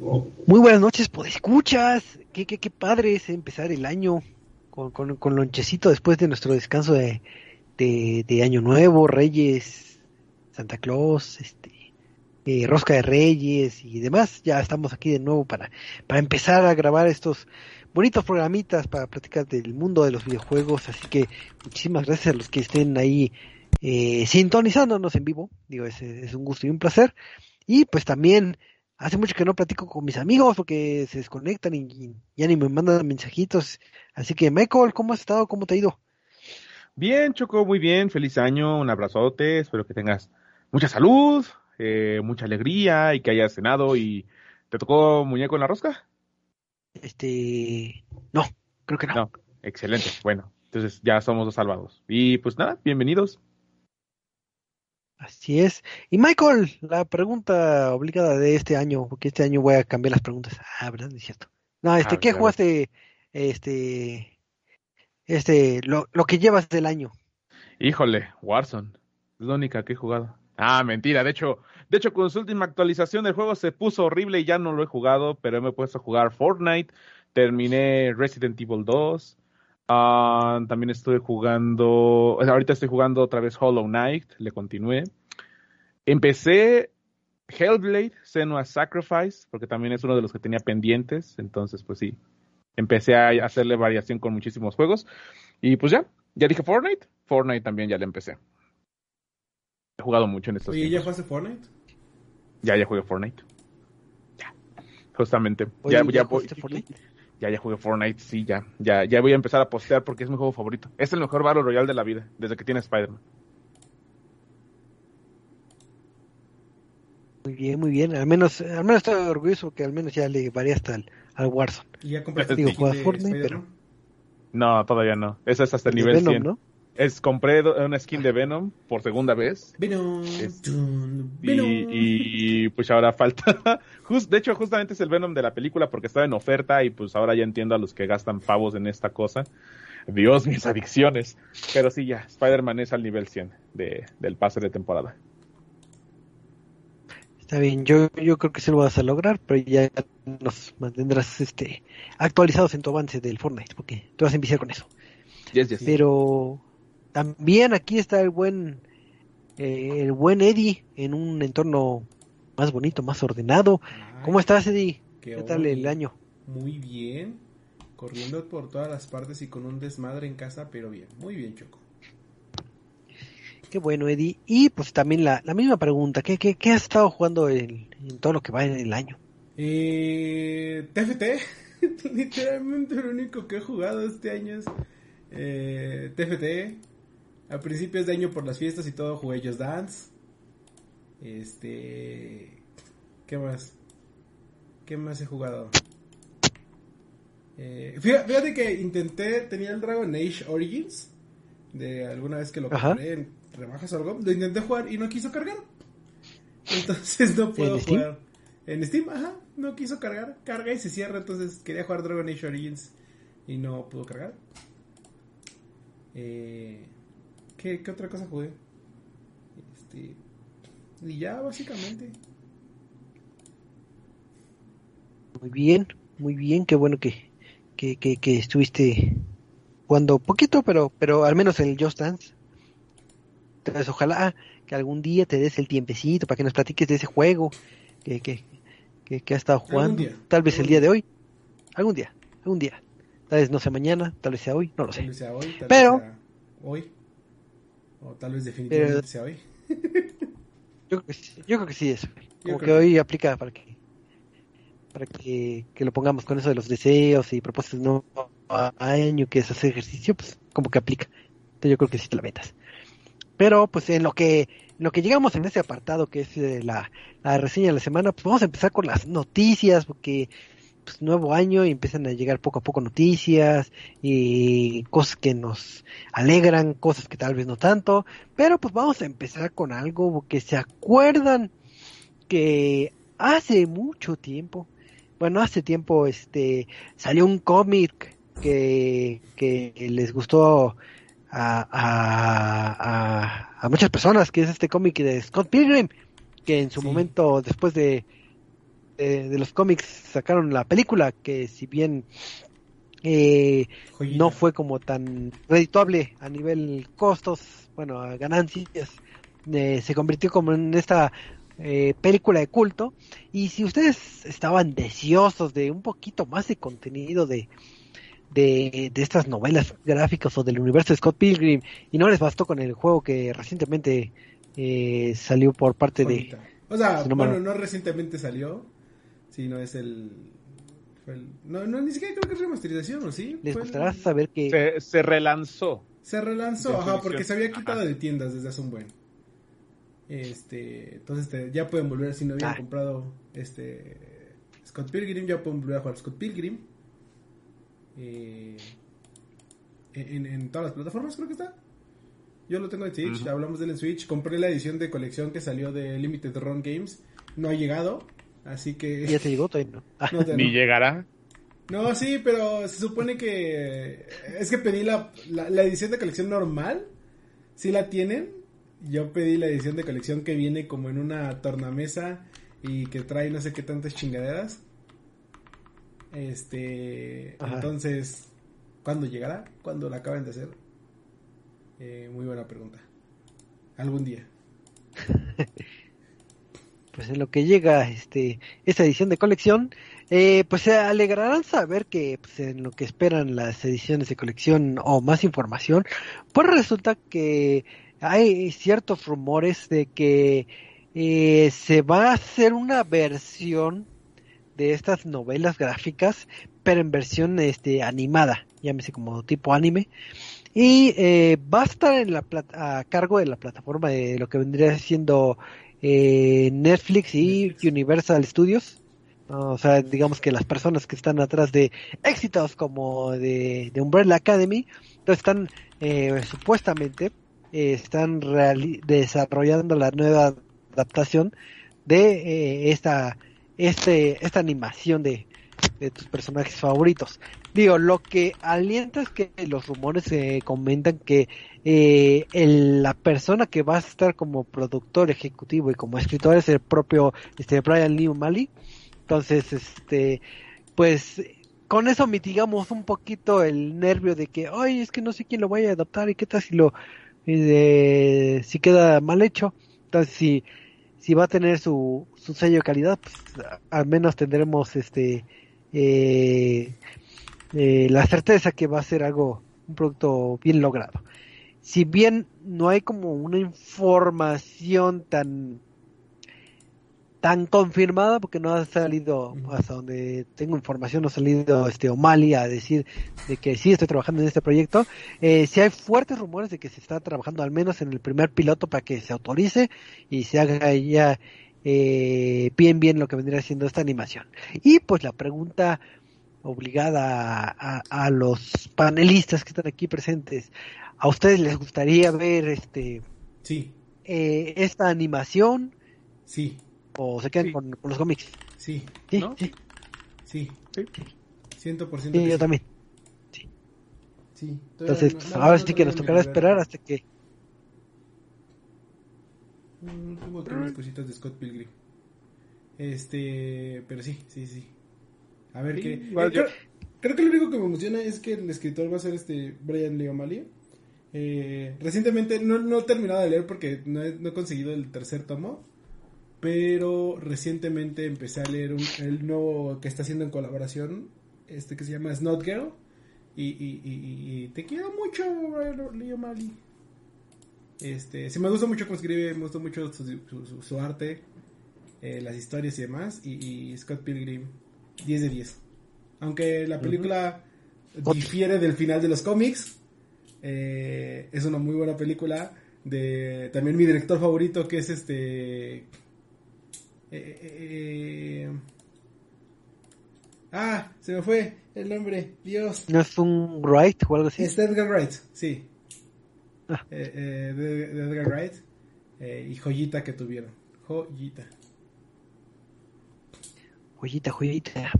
Muy buenas noches, pues escuchas. Qué, qué, qué padre es empezar el año con, con, con lonchecito después de nuestro descanso de, de, de Año Nuevo, Reyes, Santa Claus, este, eh, Rosca de Reyes y demás. Ya estamos aquí de nuevo para, para empezar a grabar estos bonitos programitas para platicar del mundo de los videojuegos. Así que muchísimas gracias a los que estén ahí eh, sintonizándonos en vivo. Digo, es, es un gusto y un placer. Y pues también hace mucho que no platico con mis amigos porque se desconectan y, y ya ni me mandan mensajitos. Así que Michael, ¿cómo has estado? ¿Cómo te ha ido? Bien, Choco, muy bien. Feliz año, un abrazote. Espero que tengas mucha salud, eh, mucha alegría y que hayas cenado. ¿Y te tocó muñeco en la rosca? Este, no, creo que no. No, excelente. Bueno, entonces ya somos los salvados. Y pues nada, bienvenidos. Así es. Y Michael, la pregunta obligada de este año, porque este año voy a cambiar las preguntas. Ah, ¿verdad? Es cierto. No, este, Ah, ¿qué claro. jugaste? Este, este, lo, lo que llevas del año. Híjole, Warzone. Es la única que he jugado. Ah, mentira. De hecho, de hecho, con su última actualización del juego se puso horrible y ya no lo he jugado, pero me he puesto a jugar Fortnite. Terminé Resident Evil 2. Ah, también estoy jugando. ahorita estoy jugando otra vez Hollow Knight. Le continué. Empecé Hellblade, Senua Sacrifice, porque también es uno de los que tenía pendientes. Entonces, pues sí. Empecé a hacerle variación con muchísimos juegos. Y pues ya, ya dije Fortnite. Fortnite también ya le empecé. He jugado mucho en estos Oye, ¿ya jugaste Fortnite? Ya, ya jugué Fortnite. Ya. Justamente. Oye, ya, ¿ya ya, jugaste Fortnite? Ya, ya jugué Fortnite, sí, ya. Ya, ya voy a empezar a postear porque es mi juego favorito. Es el mejor Battle Royale de la vida, desde que tiene Spider-Man. Muy bien, muy bien. Al menos, al menos estoy orgulloso que al menos ya le varía hasta al, al Warzone. ¿Y ya compraste Digo, el juegas Fortnite? No, todavía no. Ese es hasta el nivel Venom, 100. ¿no? Es, compré do- una skin de Venom por segunda vez. Venom. Es- dun, Y, Venom. y, pues ahora falta. Just, de hecho, justamente es el Venom de la película porque estaba en oferta y pues ahora ya entiendo a los que gastan pavos en esta cosa. Dios, mis adicciones. Pero sí, ya, Spider-Man es al nivel 100 de, del pase de temporada. Está bien, yo, yo creo que sí lo vas a lograr, pero ya nos mantendrás este actualizados en tu avance del Fortnite, porque te vas a enviciar con eso. Yes, yes. Pero también aquí está el buen eh, el buen Eddie en un entorno más bonito, más ordenado. Ay, ¿Cómo estás, Eddie? qué ¿Qué tal el año? Muy bien. Corriendo por todas las partes y con un desmadre en casa, pero bien. Muy bien, Choco. Qué bueno, Eddie. Y pues también la, la misma pregunta, ¿qué, qué, qué has estado jugando en, en todo lo que va en el año? Eh, TFT. Literalmente lo único que he jugado este año es eh, TFT. A principios de año por las fiestas y todo jugué Just Dance. Este... ¿Qué más? ¿Qué más he jugado? Eh, fíjate, que intenté, tenía el Dragon Age Origins. De alguna vez que lo Ajá. compré en rebajas o algo. Lo intenté jugar y no quiso cargar. Entonces no puedo ¿En Steam? jugar. En Steam, ajá, no quiso cargar. Carga y se cierra. Entonces quería jugar Dragon Age Origins y no pudo cargar. Eh, ¿qué, qué otra cosa jugué? Este, y ya, básicamente. Muy bien, muy bien, qué bueno que, que, que, que estuviste jugando poquito, pero, pero al menos el Just Dance. Entonces, ojalá que algún día te des el tiempecito para que nos platiques de ese juego que, que, que, que has estado jugando. día, Tal vez el día día. de hoy. Algún día, algún día. Tal vez no sea mañana, tal vez sea hoy, no lo Tal sé. vez sea hoy, tal Pero- sea hoy. O tal vez definitivamente Pero- sea hoy. Yo creo que sí, yo creo que sí es. Como que hoy aplica para que para que, que lo pongamos con eso de los deseos y propósitos no a año que es hacer ejercicio, pues como que aplica. Entonces yo creo que sí te la metas. Pero pues en lo que en lo que llegamos en ese apartado que es eh, la, la reseña de la semana, pues vamos a empezar con las noticias porque pues nuevo año y empiezan a llegar poco a poco noticias y cosas que nos alegran, cosas que tal vez no tanto, pero pues vamos a empezar con algo que se acuerdan que hace mucho tiempo, bueno, hace tiempo este salió un cómic que, que les gustó a, a, a, a muchas personas, que es este cómic de Scott Pilgrim, que en su Sí. momento, después de, de, los cómics sacaron la película, que si bien eh, no fue como tan redituable a nivel costos, bueno, ganancias, eh, se convirtió como en esta eh, película de culto. Y si ustedes estaban deseosos de un poquito más de contenido de, de, estas novelas gráficas o del universo de Scott Pilgrim y no les bastó con el juego que recientemente eh, salió por parte de... O sea, bueno, no recientemente salió, sino es el... no, no, ni siquiera creo que es remasterización, ¿o sí? Les gustará saber que... Se, se relanzó. Se relanzó, ajá, porque se había quitado de tiendas desde hace un buen. Este, entonces ya pueden volver, si no habían ah. comprado este Scott Pilgrim, ya pueden volver a jugar Scott Pilgrim. Eh, en, todas las plataformas creo que está. Yo lo tengo en Switch, hablamos de él en Switch. Compré la edición de colección que salió de Limited Run Games. No ha llegado, así que... ¿Ya te llegó todavía? No. Ni llegará. No, sí, pero se supone que... Es que pedí la, la, edición de colección normal. Si la tienen. Yo pedí la edición de colección que viene como en una tornamesa y que trae no sé qué tantas chingaderas. Este, entonces, ¿cuándo llegará? ¿Cuándo la acaban de hacer? Eh, muy buena pregunta. Algún día. pues en lo que llega este esta edición de colección, eh, pues se alegrarán saber que pues, en lo que esperan las ediciones de colección o más información, pues resulta que hay ciertos rumores de que eh, se va a hacer una versión de estas novelas gráficas, pero en versión este, animada, llámese como tipo anime. Y eh, va a estar en la a cargo de la plataforma de lo que vendría siendo eh, Netflix y Universal Studios. O sea, digamos que las personas que están atrás de éxitos como de, Umbrella Academy, entonces están eh, supuestamente están desarrollando la nueva adaptación de esta este, esta animación de, tus personajes favoritos. Digo, lo que alienta es que los rumores se comentan que eh, la persona que va a estar como productor ejecutivo y como escritor es el propio este Brian Lee O'Malley. Entonces, este, pues con eso mitigamos un poquito el nervio de que, ay, es que no sé quién lo vaya a adaptar y qué tal si lo, eh, si queda mal hecho. Entonces, si si va a tener su, su sello de calidad, pues al menos tendremos este eh, eh, la certeza que va a ser algo, un producto bien logrado. Si bien no hay como una información tan tan confirmada porque no ha salido hasta donde tengo información no ha salido este O'Malley a decir de que sí estoy trabajando en este proyecto eh, si hay fuertes rumores de que se está trabajando al menos en el primer piloto para que se autorice y se haga ya eh, bien bien lo que vendría siendo esta animación y pues la pregunta obligada a, a, los panelistas que están aquí presentes a ustedes les gustaría ver este sí eh, esta animación sí o se quedan con, los cómics. Sí. Sí, sí. Sí. Sí. 100% sí, yo también. Sí. sí. Entonces, pues, ahora sí que nos tocará esperar hasta que... Tengo aquí unas cositas de Scott Pilgrim. Este, pero sí, sí, sí. A ver qué. Eh, creo, que lo único que me emociona es que el escritor va a ser este Brian Lee O'Malley. Eh, recientemente no, no he terminado de leer porque no he, no he conseguido el tercer tomo pero recientemente empecé a leer el nuevo que está haciendo en colaboración, este que se llama Snot Girl, y, y, y, te quiero mucho, Leo Mali. Este, sí me gusta mucho cómo escribe, me gusta mucho su, arte, eh, las historias y demás, y, Scott Pilgrim, 10 de 10. Aunque la película difiere del final de los cómics, eh, es una muy buena película de también mi director favorito que es este eh, ah, se me fue el nombre, Dios. ¿No es un Wright o algo así? Es Edgar Wright, sí. Ah. de, Edgar Wright. y joyita que tuvieron. Joyita. Joyita, joyita.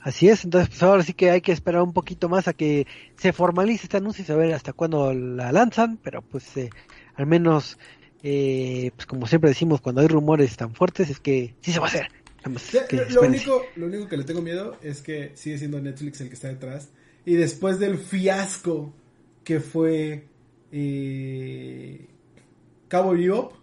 Así es, entonces pues ahora sí que hay que esperar un poquito más a que se formalice este anuncio y saber hasta cuándo la lanzan, pero pues al menos eh, pues como siempre decimos, cuando hay rumores tan fuertes es que sí se va a hacer. lo, único, lo único que le tengo miedo es que sigue siendo Netflix el que está detrás. Y después del fiasco que fue eh, Cabo Vivo,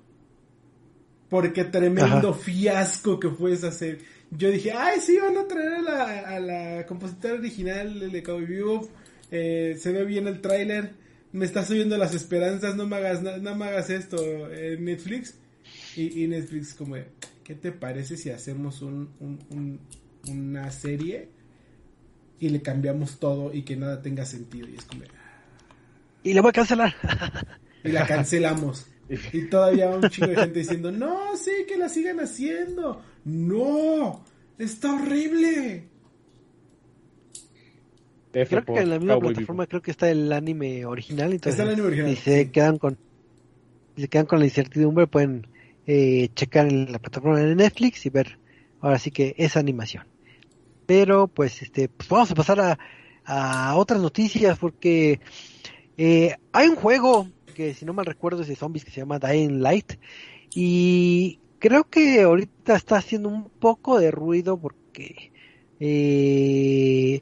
porque tremendo fiasco que fue esa serie. Yo dije, ay, sí, van a traer a la, a la compositora original de Cabo Vivo. Eh, se ve bien el tráiler. Me está subiendo las esperanzas, no me hagas, no, me hagas esto, en Netflix. Y, y Netflix como, ¿qué te parece si hacemos un, una serie y le cambiamos todo y que nada tenga sentido? Y es como... Y la voy a cancelar. y la cancelamos. Y todavía un chingo de gente diciendo, no, sí, que la sigan haciendo. No, está horrible. Creo que en la misma plataforma creo que está el anime original. Entonces, está el anime original. Y se quedan con, se quedan con la incertidumbre, pueden eh, checar en la plataforma de Netflix y ver ahora sí que esa animación. Pero pues este, pues vamos a pasar a, a otras noticias porque eh, hay un juego que si no mal recuerdo es de zombies que se llama Dying Light. Y creo que ahorita está haciendo un poco de ruido porque eh,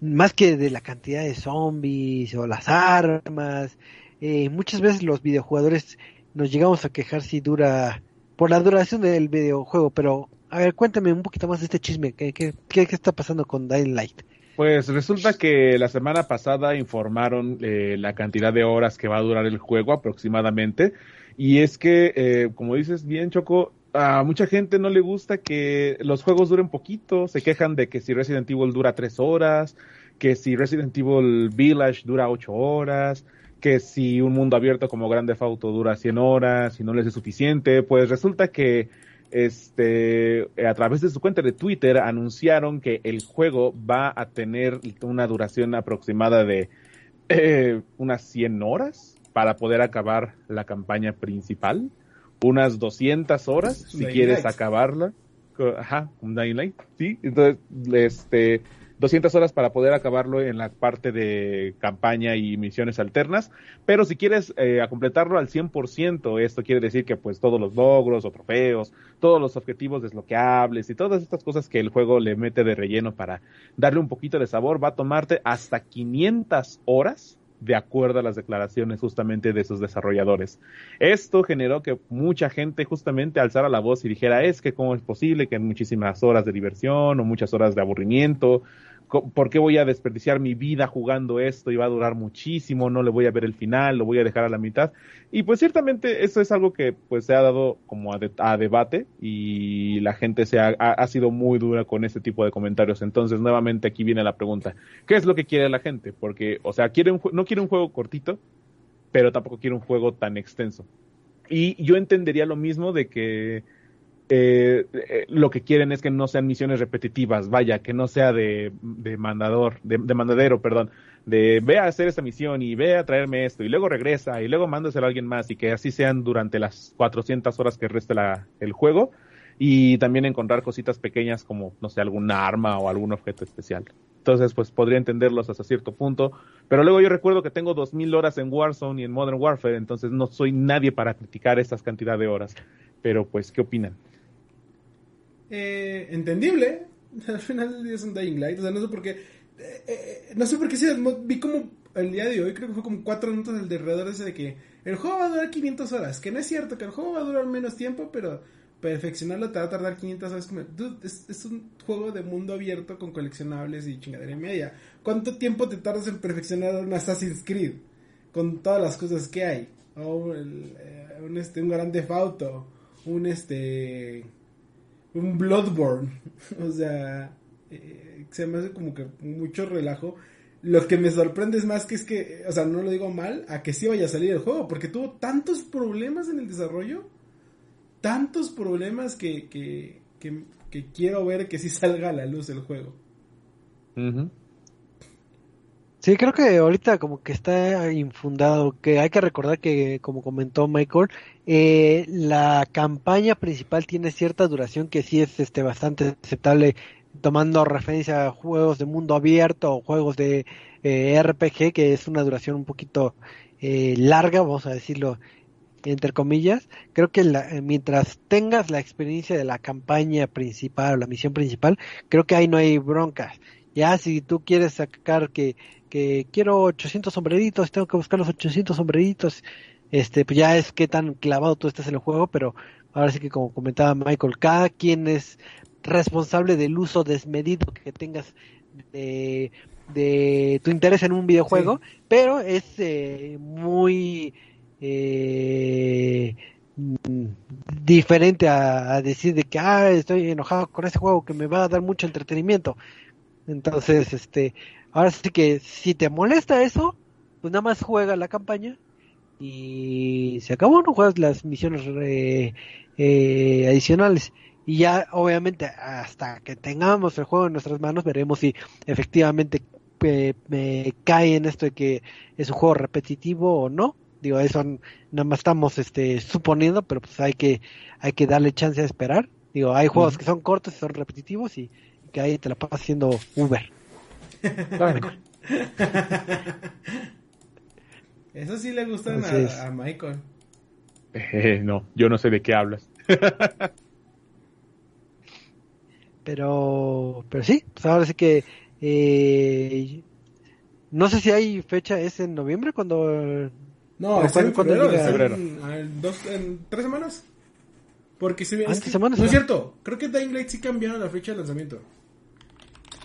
más que de la cantidad de zombies o las armas, eh, muchas veces los videojugadores nos llegamos a quejar si dura, por la duración del videojuego, pero a ver, cuéntame un poquito más de este chisme, ¿qué, qué, qué está pasando con Dying Light? Pues resulta que la semana pasada informaron eh, la cantidad de horas que va a durar el juego aproximadamente. Y es que, eh, como dices bien, Choco, a mucha gente no le gusta que los juegos duren poquito. Se quejan de que si Resident Evil dura tres horas, que si Resident Evil Village dura ocho horas, que si un mundo abierto como Grande Auto dura 100 horas y no les es suficiente, pues resulta que este a través de su cuenta de Twitter anunciaron que el juego va a tener una duración aproximada de eh, unas 100 horas para poder acabar la campaña principal, unas 200 horas si quieres acabarla. Ajá, un Dying Light, sí. Entonces, este, 200 horas para poder acabarlo en la parte de campaña y misiones alternas, pero si quieres eh, completarlo al 100%, esto quiere decir que pues todos los logros o trofeos, todos los objetivos desbloqueables y todas estas cosas que el juego le mete de relleno para darle un poquito de sabor, va a tomarte hasta 500 horas de acuerdo a las declaraciones justamente de sus desarrolladores. Esto generó que mucha gente justamente alzara la voz y dijera, es que cómo es posible que muchísimas horas de diversión o muchas horas de aburrimiento ¿por qué voy a desperdiciar mi vida jugando esto y va a durar muchísimo? No le voy a ver el final, lo voy a dejar a la mitad. Y pues ciertamente eso es algo que pues se ha dado como a, debate y la gente se ha, ha, sido muy dura con este tipo de comentarios. Entonces nuevamente aquí viene la pregunta, ¿qué es lo que quiere la gente? Porque, o sea, quiere no quiere un juego cortito, pero tampoco quiere un juego tan extenso. Y yo entendería lo mismo de que eh, eh, lo que quieren es que no sean misiones repetitivas, vaya, que no sea de, de mandador, de, mandadero, perdón, de ve a hacer esta misión y ve a traerme esto y luego regresa y luego mándaselo a alguien más y que así sean durante las 400 horas que reste la, el juego y también encontrar cositas pequeñas como, no sé, algún arma o algún objeto especial. Entonces, pues podría entenderlos hasta cierto punto. Pero luego yo recuerdo que tengo 2000 horas en Warzone y en Modern Warfare, entonces no soy nadie para criticar estas cantidad de horas. Pero pues, ¿qué opinan? Eh, entendible. Al final es un Dying Light. O sea, no sé por qué. Eh, eh, no sé por qué sí, vi como el día de hoy, creo que fue como cuatro minutos del alrededor ese de que el juego va a durar 500 horas. Que no es cierto, que el juego va a durar menos tiempo, pero perfeccionarlo te va a tardar 500 horas. Como, es, un juego de mundo abierto con coleccionables y chingadera y media. ¿Cuánto tiempo te tardas en perfeccionar un Assassin's Creed? Con todas las cosas que hay. O eh, un, este, un Grande Auto. Un este un Bloodborne. o sea, eh, se me hace como que mucho relajo. Lo que me sorprende es más que es que, o sea, no lo digo mal, a que sí vaya a salir el juego, porque tuvo tantos problemas en el desarrollo, tantos problemas que, que, que, quiero ver que sí salga a la luz el juego. Sí, creo que ahorita como que está infundado, que hay que recordar que, como comentó Michael, eh, la campaña principal tiene cierta duración que sí es este bastante aceptable, tomando referencia a juegos de mundo abierto o juegos de eh, RPG, que es una duración un poquito eh, larga, vamos a decirlo entre comillas, creo que la, eh, mientras tengas la experiencia de la campaña principal o la misión principal, creo que ahí no hay broncas. Ya si tú quieres sacar que, que quiero 800 sombreritos, tengo que buscar los 800 sombreritos, este, pues ya es que tan clavado tú estás en el juego, pero ahora sí que como comentaba Michael, cada quien es responsable del uso desmedido que tengas de, de tu interés en un videojuego, pero es eh, muy eh, diferente a, decir de que ah, estoy enojado con ese juego que me va a dar mucho entretenimiento. Entonces, este, ahora sí que si te molesta eso, pues nada más juega la campaña y se acabó, no juegas las misiones eh, adicionales. Y ya obviamente hasta que tengamos el juego en nuestras manos veremos si efectivamente me eh, cae en esto de que es un juego repetitivo o no. Digo eso nada más estamos este suponiendo pero pues hay que hay que darle chance a esperar. Digo hay juegos que son cortos y son repetitivos y, que ahí te la pasas haciendo Uber. Eso sí le gusta a, Michael. Eh, no yo no sé de qué hablas. Pero, pero sí, pues ahora sí que eh, no sé si hay fecha, es en noviembre cuando... No, es en febrero, En, dos, en tres semanas. Porque se ah, No es cierto, creo que Dying Light sí cambiaron la fecha de lanzamiento.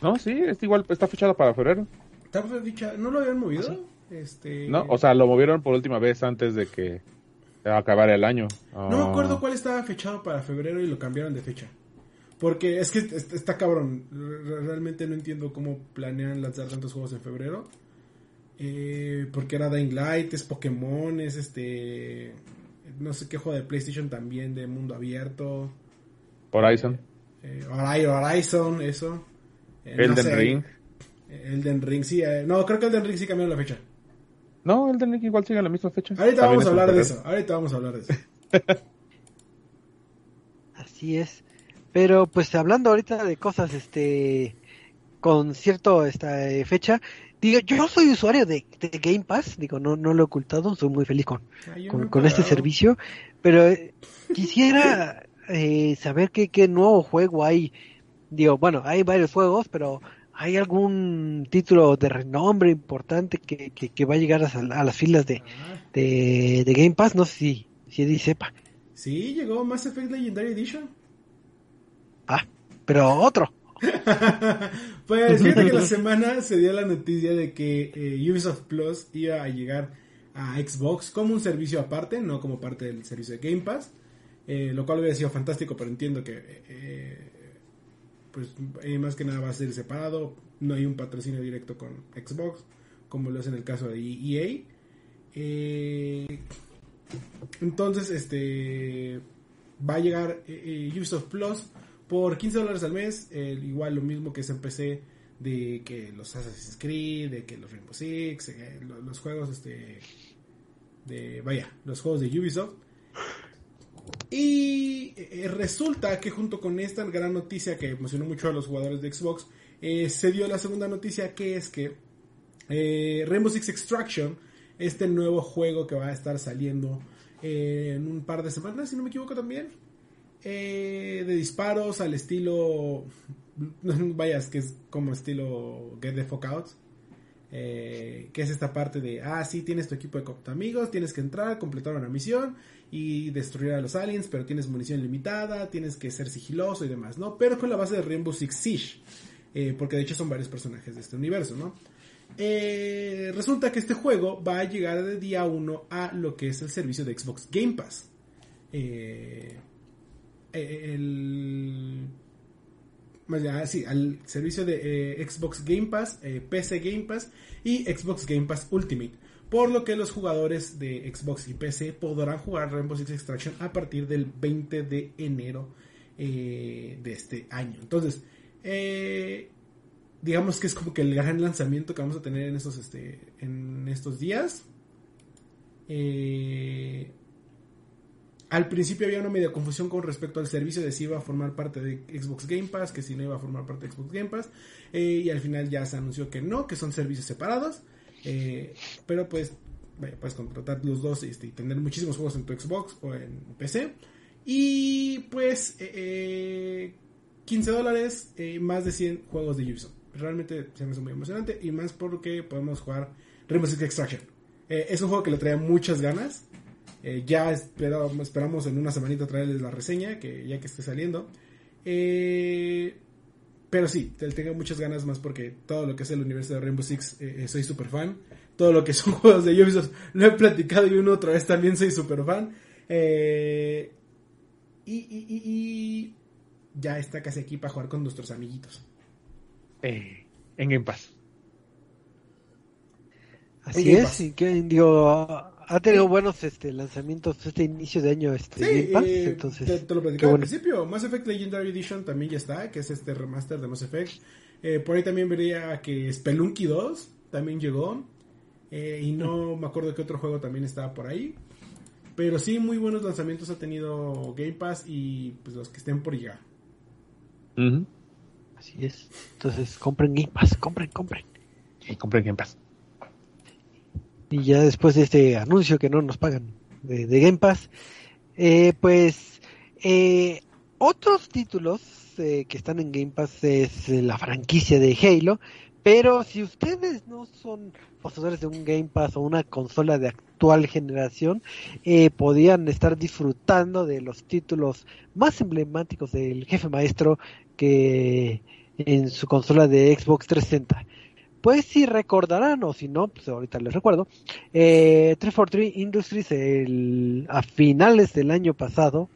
No, sí, es igual, está fechado para febrero. ¿Está fecha? ¿No lo habían movido? ¿Ah, este... No, o sea, lo movieron por última vez antes de que acabara el año. No me acuerdo ah. cuál estaba fechado para febrero y lo cambiaron de fecha. Porque es que está cabrón. Realmente no entiendo cómo planean lanzar tantos juegos en febrero. Eh, porque era Dying Light, es Pokémon, es este. No sé qué juego de PlayStation también, de mundo abierto. Horizon. Eh, Horizon, eso. Eh, Elden Ring. Elden Ring, sí. no, creo que Elden Ring sí cambió la fecha. No, Elden Ring igual sigue la misma fecha. Ahorita vamos a hablar de eso. Ahorita vamos a hablar de eso. Así es. Pero pues hablando ahorita de cosas este con cierto esta eh, fecha, digo, yo soy usuario de, Game Pass, digo, no no lo he ocultado, soy muy feliz con con, este servicio, pero eh, quisiera eh, saber qué, qué nuevo juego hay. Digo, bueno, hay varios juegos, pero ¿hay algún título de renombre importante que, que, va a llegar a, las filas de, ah. de, de, Game Pass? No sé si, si Eddie sepa. Sí, llegó Mass Effect Legendary Edition. Ah, pero otro. pues fíjate que la semana se dio la noticia de que eh, Ubisoft Plus iba a llegar a Xbox como un servicio aparte, no como parte del servicio de Game Pass, eh, lo cual hubiera sido fantástico, pero entiendo que eh, pues más que nada va a ser separado, no hay un patrocinio directo con Xbox, como lo es en el caso de EA. entonces, este va a llegar Ubisoft Plus por 15 dólares al mes, igual lo mismo que se empecé de que los Assassin's Creed, de que los Rainbow Six, eh, los, juegos este de vaya, los juegos de Ubisoft. Y eh, resulta que junto con esta gran noticia que emocionó mucho a los jugadores de Xbox, eh, se dio la segunda noticia que es que Rainbow Six Extraction, este nuevo juego que va a estar saliendo en un par de semanas, si no me equivoco también, eh, de disparos al estilo. Vayas, que es como estilo Get the Fuck Out. Eh, que es esta parte de, ah, sí, tienes tu equipo de amigos, tienes que entrar, completar una misión y destruir a los aliens, pero tienes munición limitada, tienes que ser sigiloso y demás, ¿no? Pero con la base de Rainbow Six Siege, eh, porque de hecho son varios personajes de este universo, ¿no? resulta que este juego va a llegar de día 1 a lo que es el servicio de Xbox Game Pass. Eh, el sí, al servicio de eh, Xbox Game Pass, eh, PC Game Pass y Xbox Game Pass Ultimate. Por lo que los jugadores de Xbox y PC podrán jugar Rainbow Six Extraction a partir del 20 de enero eh, de este año. Entonces, digamos que es como que el gran lanzamiento que vamos a tener en estos, este, en estos días. Eh, al principio había una media confusión con respecto al servicio de si iba a formar parte de Xbox Game Pass, que si no iba a formar parte de Xbox Game Pass. Eh, y al final ya se anunció que no, que son servicios separados. Eh, pero pues vaya, puedes contratar los dos este, y tener muchísimos juegos en tu Xbox o en PC. Y pues, eh, 15 eh, dólares, más de 100 juegos de Ubisoft. Realmente se me hace muy emocionante y más porque podemos jugar Rainbow Six Extraction. Es un juego que le trae muchas ganas. Ya esperamos en una semanita traerles la reseña, que ya que esté saliendo. pero sí, tengo muchas ganas más porque todo lo que es el universo de Rainbow Six soy super fan. Todo lo que son juegos de Ubisoft lo he platicado y una otra vez también soy super fan. Eh, y, ya está casi aquí para jugar con nuestros amiguitos. Eh, en Game Pass. Así es, y que digo, ha tenido buenos este lanzamientos este inicio de año este Game Pass, eh, entonces te, lo platicaba al principio, Mass Effect Legendary Edition también ya está, que es este remaster de Mass Effect. Eh, por ahí también vería que Spelunky 2 también llegó. y no me acuerdo qué otro juego también estaba por ahí. Pero sí, muy buenos lanzamientos ha tenido Game Pass y pues los que estén por llegar. Así es. Entonces, compren Game Pass, compren, compren. Y compren Game Pass. Y ya después de este anuncio que no nos pagan de, Game Pass, eh, pues eh, otros títulos eh, que están en Game Pass es la franquicia de Halo, pero si ustedes no son poseedores de un Game Pass o una consola de actual generación, eh, podían estar disfrutando de los títulos más emblemáticos del jefe maestro que en su consola de Xbox 360. Pues si recordarán, o si no, pues ahorita les recuerdo, eh, 343 Industries el, a finales del año pasado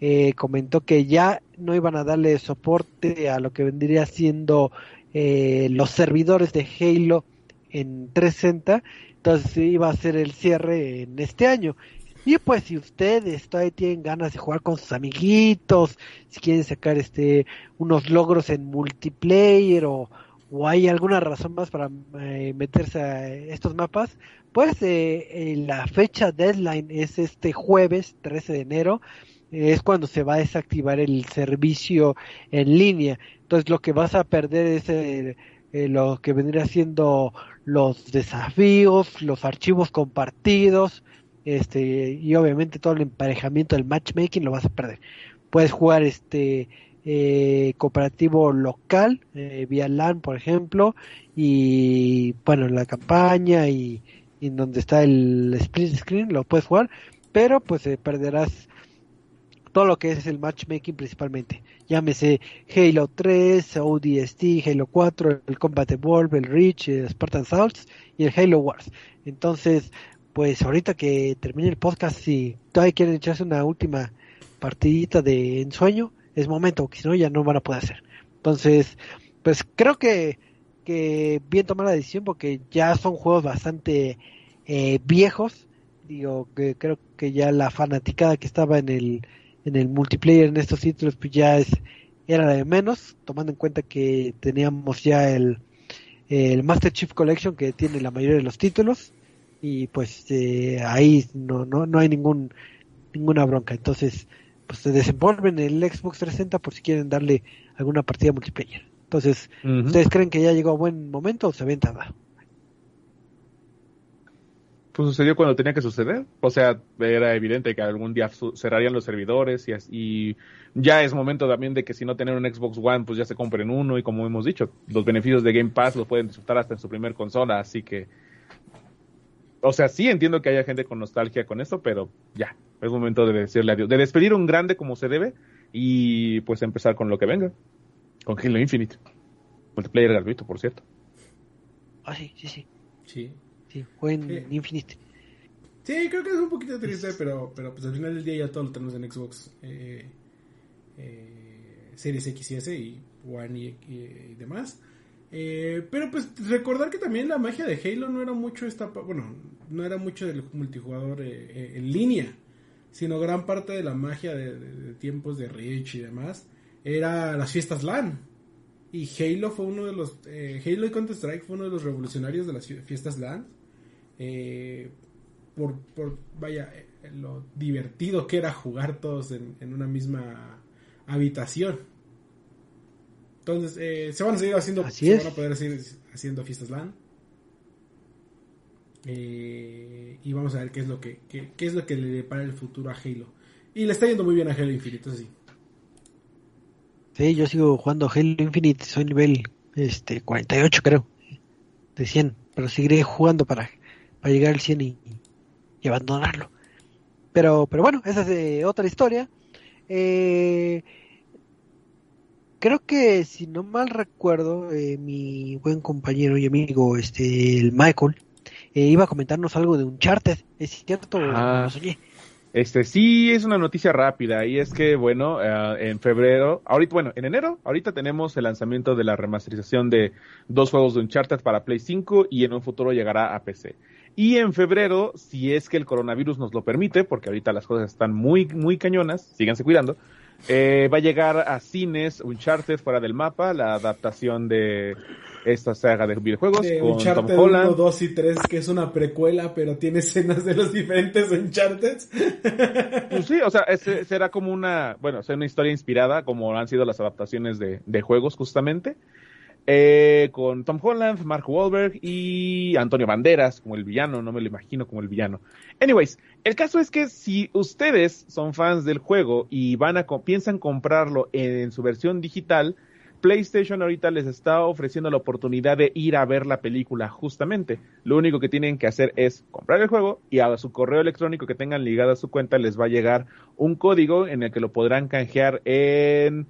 eh, comentó que ya no iban a darle soporte a lo que vendría siendo eh, los servidores de Halo en 360, entonces iba a ser el cierre en este año. Y pues si ustedes todavía tienen ganas de jugar con sus amiguitos, si quieren sacar este unos logros en multiplayer o, o hay alguna razón más para eh, meterse a estos mapas, pues eh, la fecha deadline es este jueves 13 de enero es cuando se va a desactivar el servicio en línea. Entonces lo que vas a perder es eh, eh, lo que vendría siendo los desafíos, los archivos compartidos, este y obviamente todo el emparejamiento del matchmaking lo vas a perder. Puedes jugar este eh, cooperativo local vía LAN, por ejemplo, y bueno, la campaña y, y donde está el split screen lo puedes jugar, pero pues perderás todo lo que es el matchmaking principalmente. Llámese Halo 3, ODST, Halo 4, el Combat Evolve, el Reach, el Spartan Assaults y el Halo Wars. Entonces, pues ahorita que termine el podcast, si todavía quieren echarse una última partidita de ensueño, es momento, porque si no ya no van a poder hacer. Entonces, pues creo que, que bien tomar la decisión porque ya son juegos bastante eh, viejos. Digo, que creo que ya la fanaticada que estaba en el en el multiplayer en estos títulos pues ya es era de menos, tomando en cuenta que teníamos ya el, el Master Chief Collection que tiene la mayoría de los títulos y pues eh, ahí no, no, no hay ningún ninguna bronca. Entonces, pues se desenvuelven el Xbox 360 por si quieren darle alguna partida multiplayer. Entonces, ¿ustedes creen que ya llegó a buen momento o se ven tardado? pues sucedió cuando tenía que suceder. O sea, era evidente que algún día cerrarían los servidores y, ya es momento también de que si no tienen un Xbox One, pues ya se compren uno y como hemos dicho, los beneficios de Game Pass los pueden disfrutar hasta en su primer consola, así que... O sea, sí entiendo que haya gente con nostalgia con esto, pero ya, es momento de decirle adiós, de despedir un grande como se debe y pues empezar con lo que venga, con Halo Infinite. Multiplayer gratuito, por cierto. Ah, sí, sí, sí. Sí, fue en Infinite. Sí, creo que es un poquito triste, pero, pero pues al final del día ya todo lo tenemos en Xbox eh, eh, Series X y S y One y, demás. Eh, pero pues recordar que también la magia de Halo no era mucho esta, bueno, no era mucho del multijugador en línea, sino gran parte de la magia de, tiempos de Rich y demás era las fiestas LAN. Y Halo fue uno de los, Halo y Counter Strike fue uno de los revolucionarios de las fiestas LAN eh, por, vaya, eh, lo divertido que era jugar todos en, una misma habitación. Entonces, eh, se van a seguir haciendo, se van a poder seguir haciendo fiestas LAN. Eh, y vamos a ver qué es lo que qué, qué es lo que le depara el futuro a Halo. Y le está yendo muy bien a Halo Infinite, eso sí. Sí, yo sigo jugando Halo Infinite, soy nivel este 48 creo, de 100, pero seguiré jugando para, para llegar al 100 y, y abandonarlo. Pero, pero bueno, esa es otra historia. Eh, creo que si no mal recuerdo, eh, mi buen compañero y amigo, este, el Michael, eh, iba a comentarnos algo de Uncharted. ¿Es cierto? Ah. Soñé. Este sí es una noticia rápida y es que bueno eh, en febrero, ahorita bueno en enero, ahorita tenemos el lanzamiento de la remasterización de dos juegos de Uncharted para Play 5 y en un futuro llegará a PC. Y en febrero, si es que el coronavirus nos lo permite, porque ahorita las cosas están muy muy cañonas, síganse cuidando, eh, va a llegar a cines Uncharted fuera del mapa, la adaptación de esta saga de videojuegos De con Uncharted Tom Holland. 1, 2 y 3, que es una precuela, pero tiene escenas de los diferentes Uncharted. Pues sí, o sea, ese- será como una, bueno, será una historia inspirada, como han sido las adaptaciones de, de juegos, justamente. Eh, con Tom Holland, Mark Wahlberg y Antonio Banderas como el villano, no me lo imagino como el villano. Anyways, el caso es que si ustedes son fans del juego y van a piensan comprarlo en, su versión digital, PlayStation ahorita les está ofreciendo la oportunidad de ir a ver la película justamente. Lo único que tienen que hacer es comprar el juego y a su correo electrónico que tengan ligado a su cuenta les va a llegar un código en el que lo podrán canjear en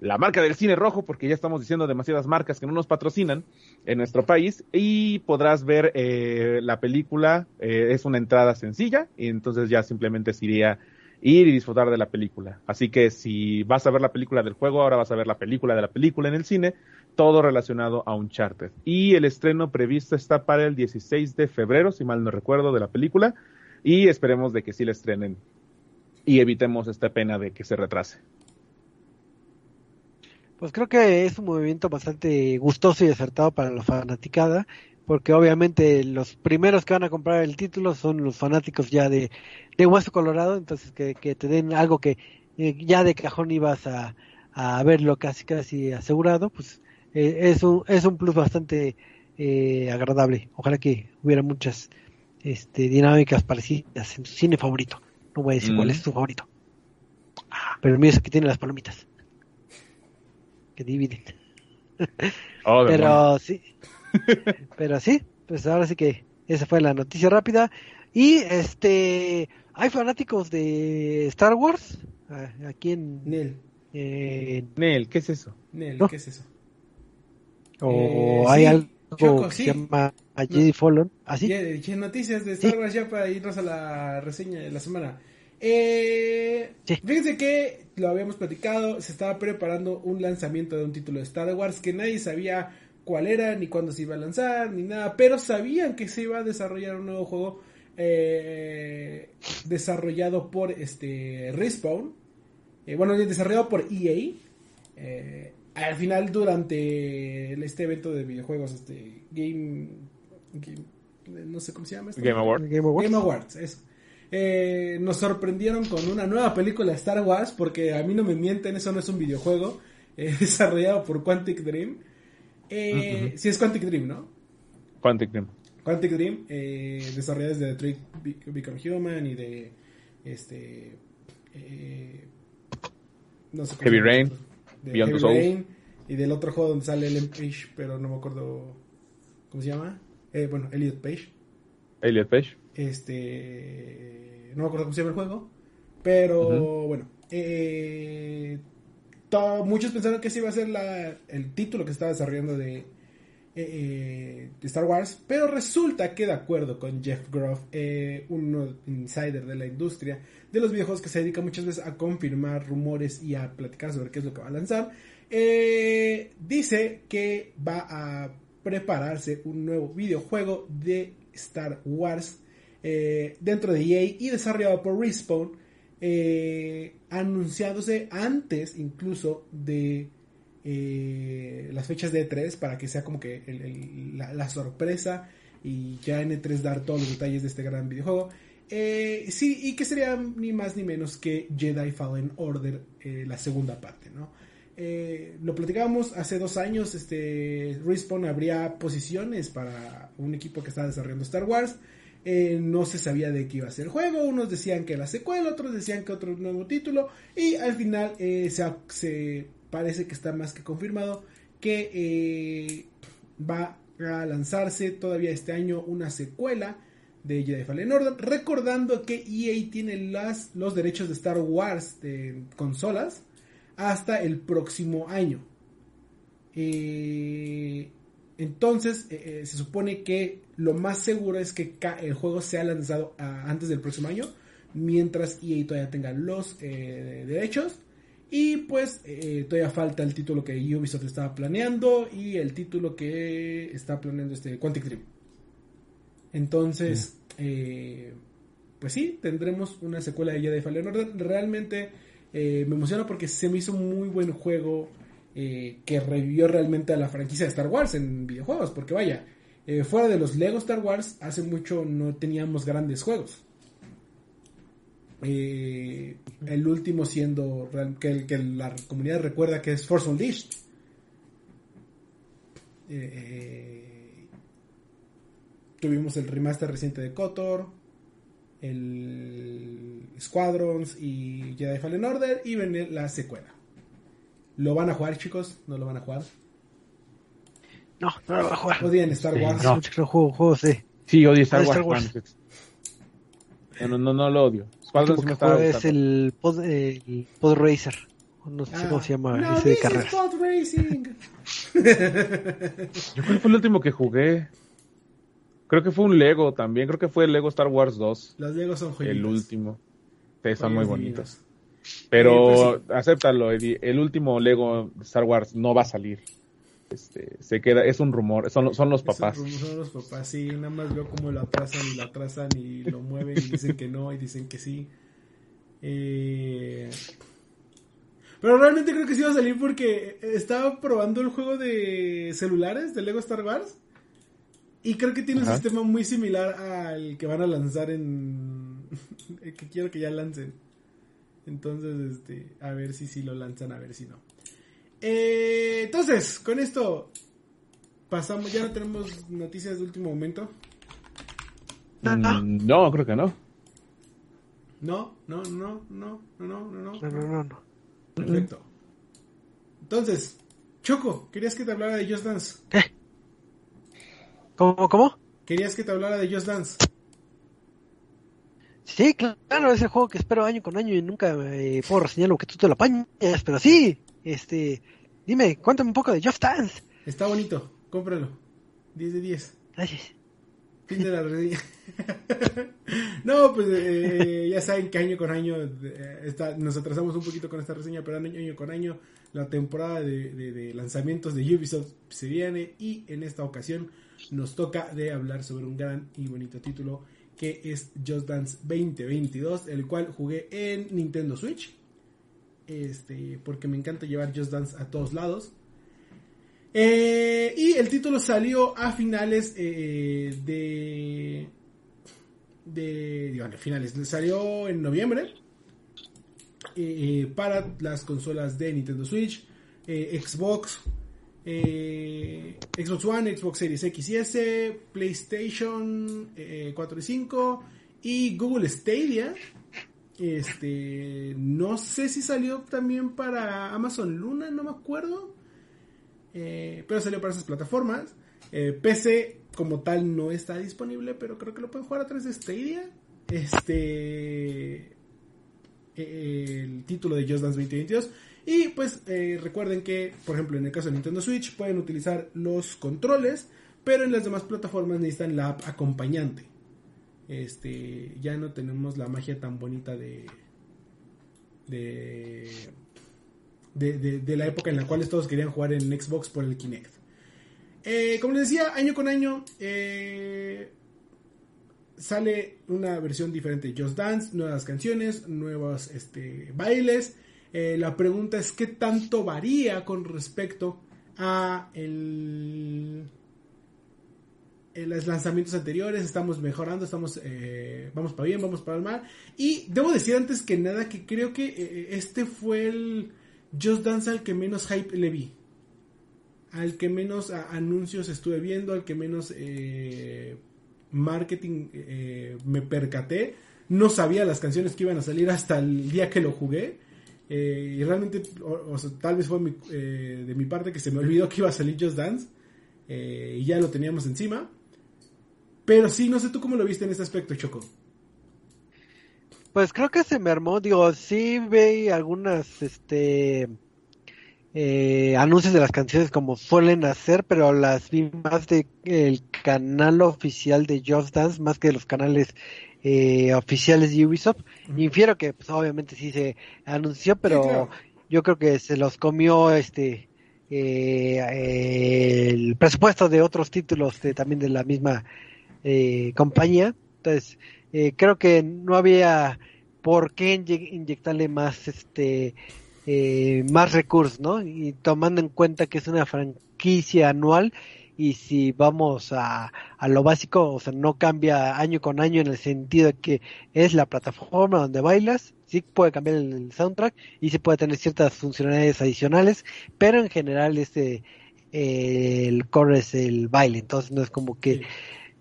la marca del cine rojo, porque ya estamos diciendo demasiadas marcas que no nos patrocinan en nuestro país, y podrás ver eh, la película, eh, es una entrada sencilla, y entonces ya simplemente sería ir y disfrutar de la película. Así que si vas a ver la película del juego, ahora vas a ver la película de la película en el cine, todo relacionado a Uncharted. Y el estreno previsto está para el 16 de febrero, si mal no recuerdo, de la película, y esperemos de que sí la estrenen y evitemos esta pena de que se retrase. Pues creo que es un movimiento bastante gustoso y acertado para la fanaticada, porque obviamente los primeros que van a comprar el título son los fanáticos ya de, de Hueso Colorado, entonces que, que te den algo que eh, ya de cajón ibas a, a verlo casi casi asegurado, pues eh, es, un, es un plus bastante eh, agradable. Ojalá que hubiera muchas este, dinámicas parecidas en tu cine favorito. No voy a decir Mm. cuál es tu favorito. Ah, pero el mío es el que tiene las palomitas. Que dividen. Oh. Pero sí. Pero sí, pues ahora sí que esa fue la noticia rápida. Y este, hay fanáticos de Star Wars ah, aquí en, Nel, en- Nel, ¿qué es eso? Nel, ¿No? ¿qué es eso? o Eh, hay sí, algo Choco, que sí. se llama Jedi Fallen, así. Ya, ya noticias de Star Sí. Wars ya para irnos a la reseña de la semana. Eh, Sí. Fíjense que lo habíamos platicado, se estaba preparando un lanzamiento de un título de Star Wars que nadie sabía cuál era, ni cuándo se iba a lanzar, ni nada, pero sabían que se iba a desarrollar un nuevo juego eh, desarrollado por este Respawn, eh, bueno, desarrollado por EA. eh, al final, durante este evento de videojuegos, este Game, Game- no sé cómo se llama esto. Game Award. Game Awards. Game Awards, eso. Eh, nos sorprendieron con una nueva película de Star Wars, porque a mí no me mienten, eso no es un videojuego eh, desarrollado por Quantic Dream. Eh, Sí es Quantic Dream, ¿no? Quantic Dream. Quantic Dream, eh, desarrollados de Detroit Be- Become Human y de este eh, no sé Heavy Rain. De Beyond Heavy Souls. Rain, y del otro juego donde sale Ellen Page, pero no me acuerdo cómo se llama. Eh, bueno, Elliot Page. Elliot Page. Este. No me acuerdo cómo se llama el juego. Pero bueno. eh, to- muchos pensaron que ese iba a ser la, el título que estaba desarrollando de, eh, eh, de Star Wars. Pero resulta que, de acuerdo con Jeff Groff, eh, un insider de la industria de los videojuegos que se dedica muchas veces a confirmar rumores y a platicar sobre qué es lo que va a lanzar, dice que va a prepararse un nuevo videojuego de Star Wars eh, dentro de EA y desarrollado por Respawn, eh, anunciándose antes incluso de eh, las fechas de E3 para que sea como que la, sorpresa y ya en E3 dar todos los detalles de este gran videojuego. Sí, y que sería ni más ni menos que Jedi Fallen Order, la segunda parte, ¿no? lo platicábamos hace dos años, este, Respawn habría posiciones para un equipo que estaba desarrollando Star Wars. Eh, no se sabía de qué iba a ser el juego, unos decían que la secuela, otros decían que otro nuevo título, y al final eh, se, parece que está más que confirmado que va a lanzarse todavía este año una secuela de Jedi Fallen Order, recordando que EA tiene los derechos de Star Wars de consolas hasta el próximo año. Eh, entonces, eh, eh, se supone que lo más seguro es que el juego sea lanzado antes del próximo año, mientras EA todavía tenga los derechos. Y pues todavía falta el título que Ubisoft estaba planeando y el título que está planeando este Quantic Dream. Entonces, pues sí, tendremos una secuela de Jedi Fallen Order. Realmente eh, me emociona porque se me hizo un muy buen juego eh, que revivió realmente a la franquicia de Star Wars en videojuegos. Porque vaya, eh, fuera de los Lego Star Wars, hace mucho no teníamos grandes juegos. el último siendo que, que, la comunidad recuerda que es Force Unleashed. tuvimos el remaster reciente de Kotor el Squadrons y Jedi Fallen Order y viene la secuela. ¿Lo van a jugar, chicos? ¿No lo van a jugar? No, no lo van a jugar. Odian Star Wars. No, no juego, juego, sí. Sí, odio Star, Star Wars. No, no, no, lo odio. Squadrons me estaba es el pod, el pod Racer. No sé cómo ah. se llama no, ese de carreras. Pod Racing. Yo creo que fue el último que jugué. Creo que fue un Lego también. Creo que fue el Lego Star Wars 2. Los Legos son El último. Sí, son muy bonitos. Pero pues acéptalo, Eddie. El último Lego Star Wars no va a salir. Este, se queda, es un rumor, son, son los papás. son los papás, sí, nada más veo cómo lo atrasan y lo atrasan y lo mueven y dicen que no y dicen que sí. Eh, pero realmente creo que sí va a salir porque estaba probando el juego de celulares de Lego Star Wars y creo que tiene un sistema muy similar al que van a lanzar en. que quiero que ya lancen. Entonces, este, a ver si sí lo lanzan, a ver si no. Eh, entonces, con esto pasamos. Ya no tenemos noticias de último momento. Mm, no, creo que no. No, no, no, no, no, no, no. No, no, no, no. Perfecto. Entonces, Choco, ¿querías que te hablara de Just Dance? ¿Qué? ¿Cómo, cómo? Querías que te hablara de Just Dance. Sí, claro, es el juego que espero año con año y nunca eh, puedo reseñar lo que tú te lo apañas, pero sí, este, dime, cuéntame un poco de Just Dance. Está bonito, cómpralo. 10 de 10. Gracias. Fin de la reseña. no, pues eh, ya saben que año con año eh, está, nos atrasamos un poquito con esta reseña, pero año, con año la temporada de, de lanzamientos de Ubisoft se viene y en esta ocasión nos toca de hablar sobre un gran y bonito título que es Just Dance 2022, el cual jugué en Nintendo Switch. Este, porque me encanta llevar Just Dance a todos lados. Eh, y el título salió a finales eh, de. de. Digo, finales. Salió en noviembre. Eh, para las consolas de Nintendo Switch, Xbox, eh, Xbox One, Xbox Series X y S, PlayStation 4 eh, y 5 y Google Stadia. Este, no sé si salió también para Amazon Luna, no me acuerdo. Eh, pero salió para esas plataformas. PC como tal no está disponible, pero creo que lo pueden jugar a través de Stadia. Este, el título de Just Dance 2022 y pues eh, recuerden que, por ejemplo, en el caso de Nintendo Switch pueden utilizar los controles, pero en las demás plataformas necesitan la app acompañante. Este, ya no tenemos la magia tan bonita de de, de, la época en la cual todos querían jugar en Xbox por el Kinect. Eh, como les decía, año con año eh, sale una versión diferente de Just Dance, nuevas canciones, nuevos este, bailes eh, la pregunta es qué tanto varía con respecto a el, los lanzamientos anteriores. Estamos mejorando, estamos eh, vamos para bien, vamos para el mal. Y debo decir antes que nada que creo que eh, este fue el Just Dance al que menos hype le vi. Al que menos anuncios estuve viendo, al que menos eh, marketing eh, me percaté. No sabía las canciones que iban a salir hasta el día que lo jugué. Eh, y realmente, tal vez fue de mi parte que se me olvidó que iba a salir Just Dance. y ya lo teníamos encima. Pero sí, no sé tú cómo lo viste en este aspecto, Choco. Pues creo que se me armó, digo, sí ve algunas, este, eh, anuncios de las canciones como suelen hacer, pero las vi más de el canal oficial de Just Dance, más que de los canales eh, oficiales de Ubisoft. Infiero que, pues, obviamente sí se anunció, pero yo creo que se los comió, este, eh, el presupuesto de otros títulos de, también de la misma compañía. Entonces, eh, creo que no había por qué inyectarle más este eh, más recursos, ¿no? Y tomando en cuenta que es una franquicia anual y si vamos a, a lo básico, o sea, no cambia año con año en el sentido de que es la plataforma donde bailas, sí puede cambiar el soundtrack y se puede tener ciertas funcionalidades adicionales, pero en general este el core es el baile, entonces no es como que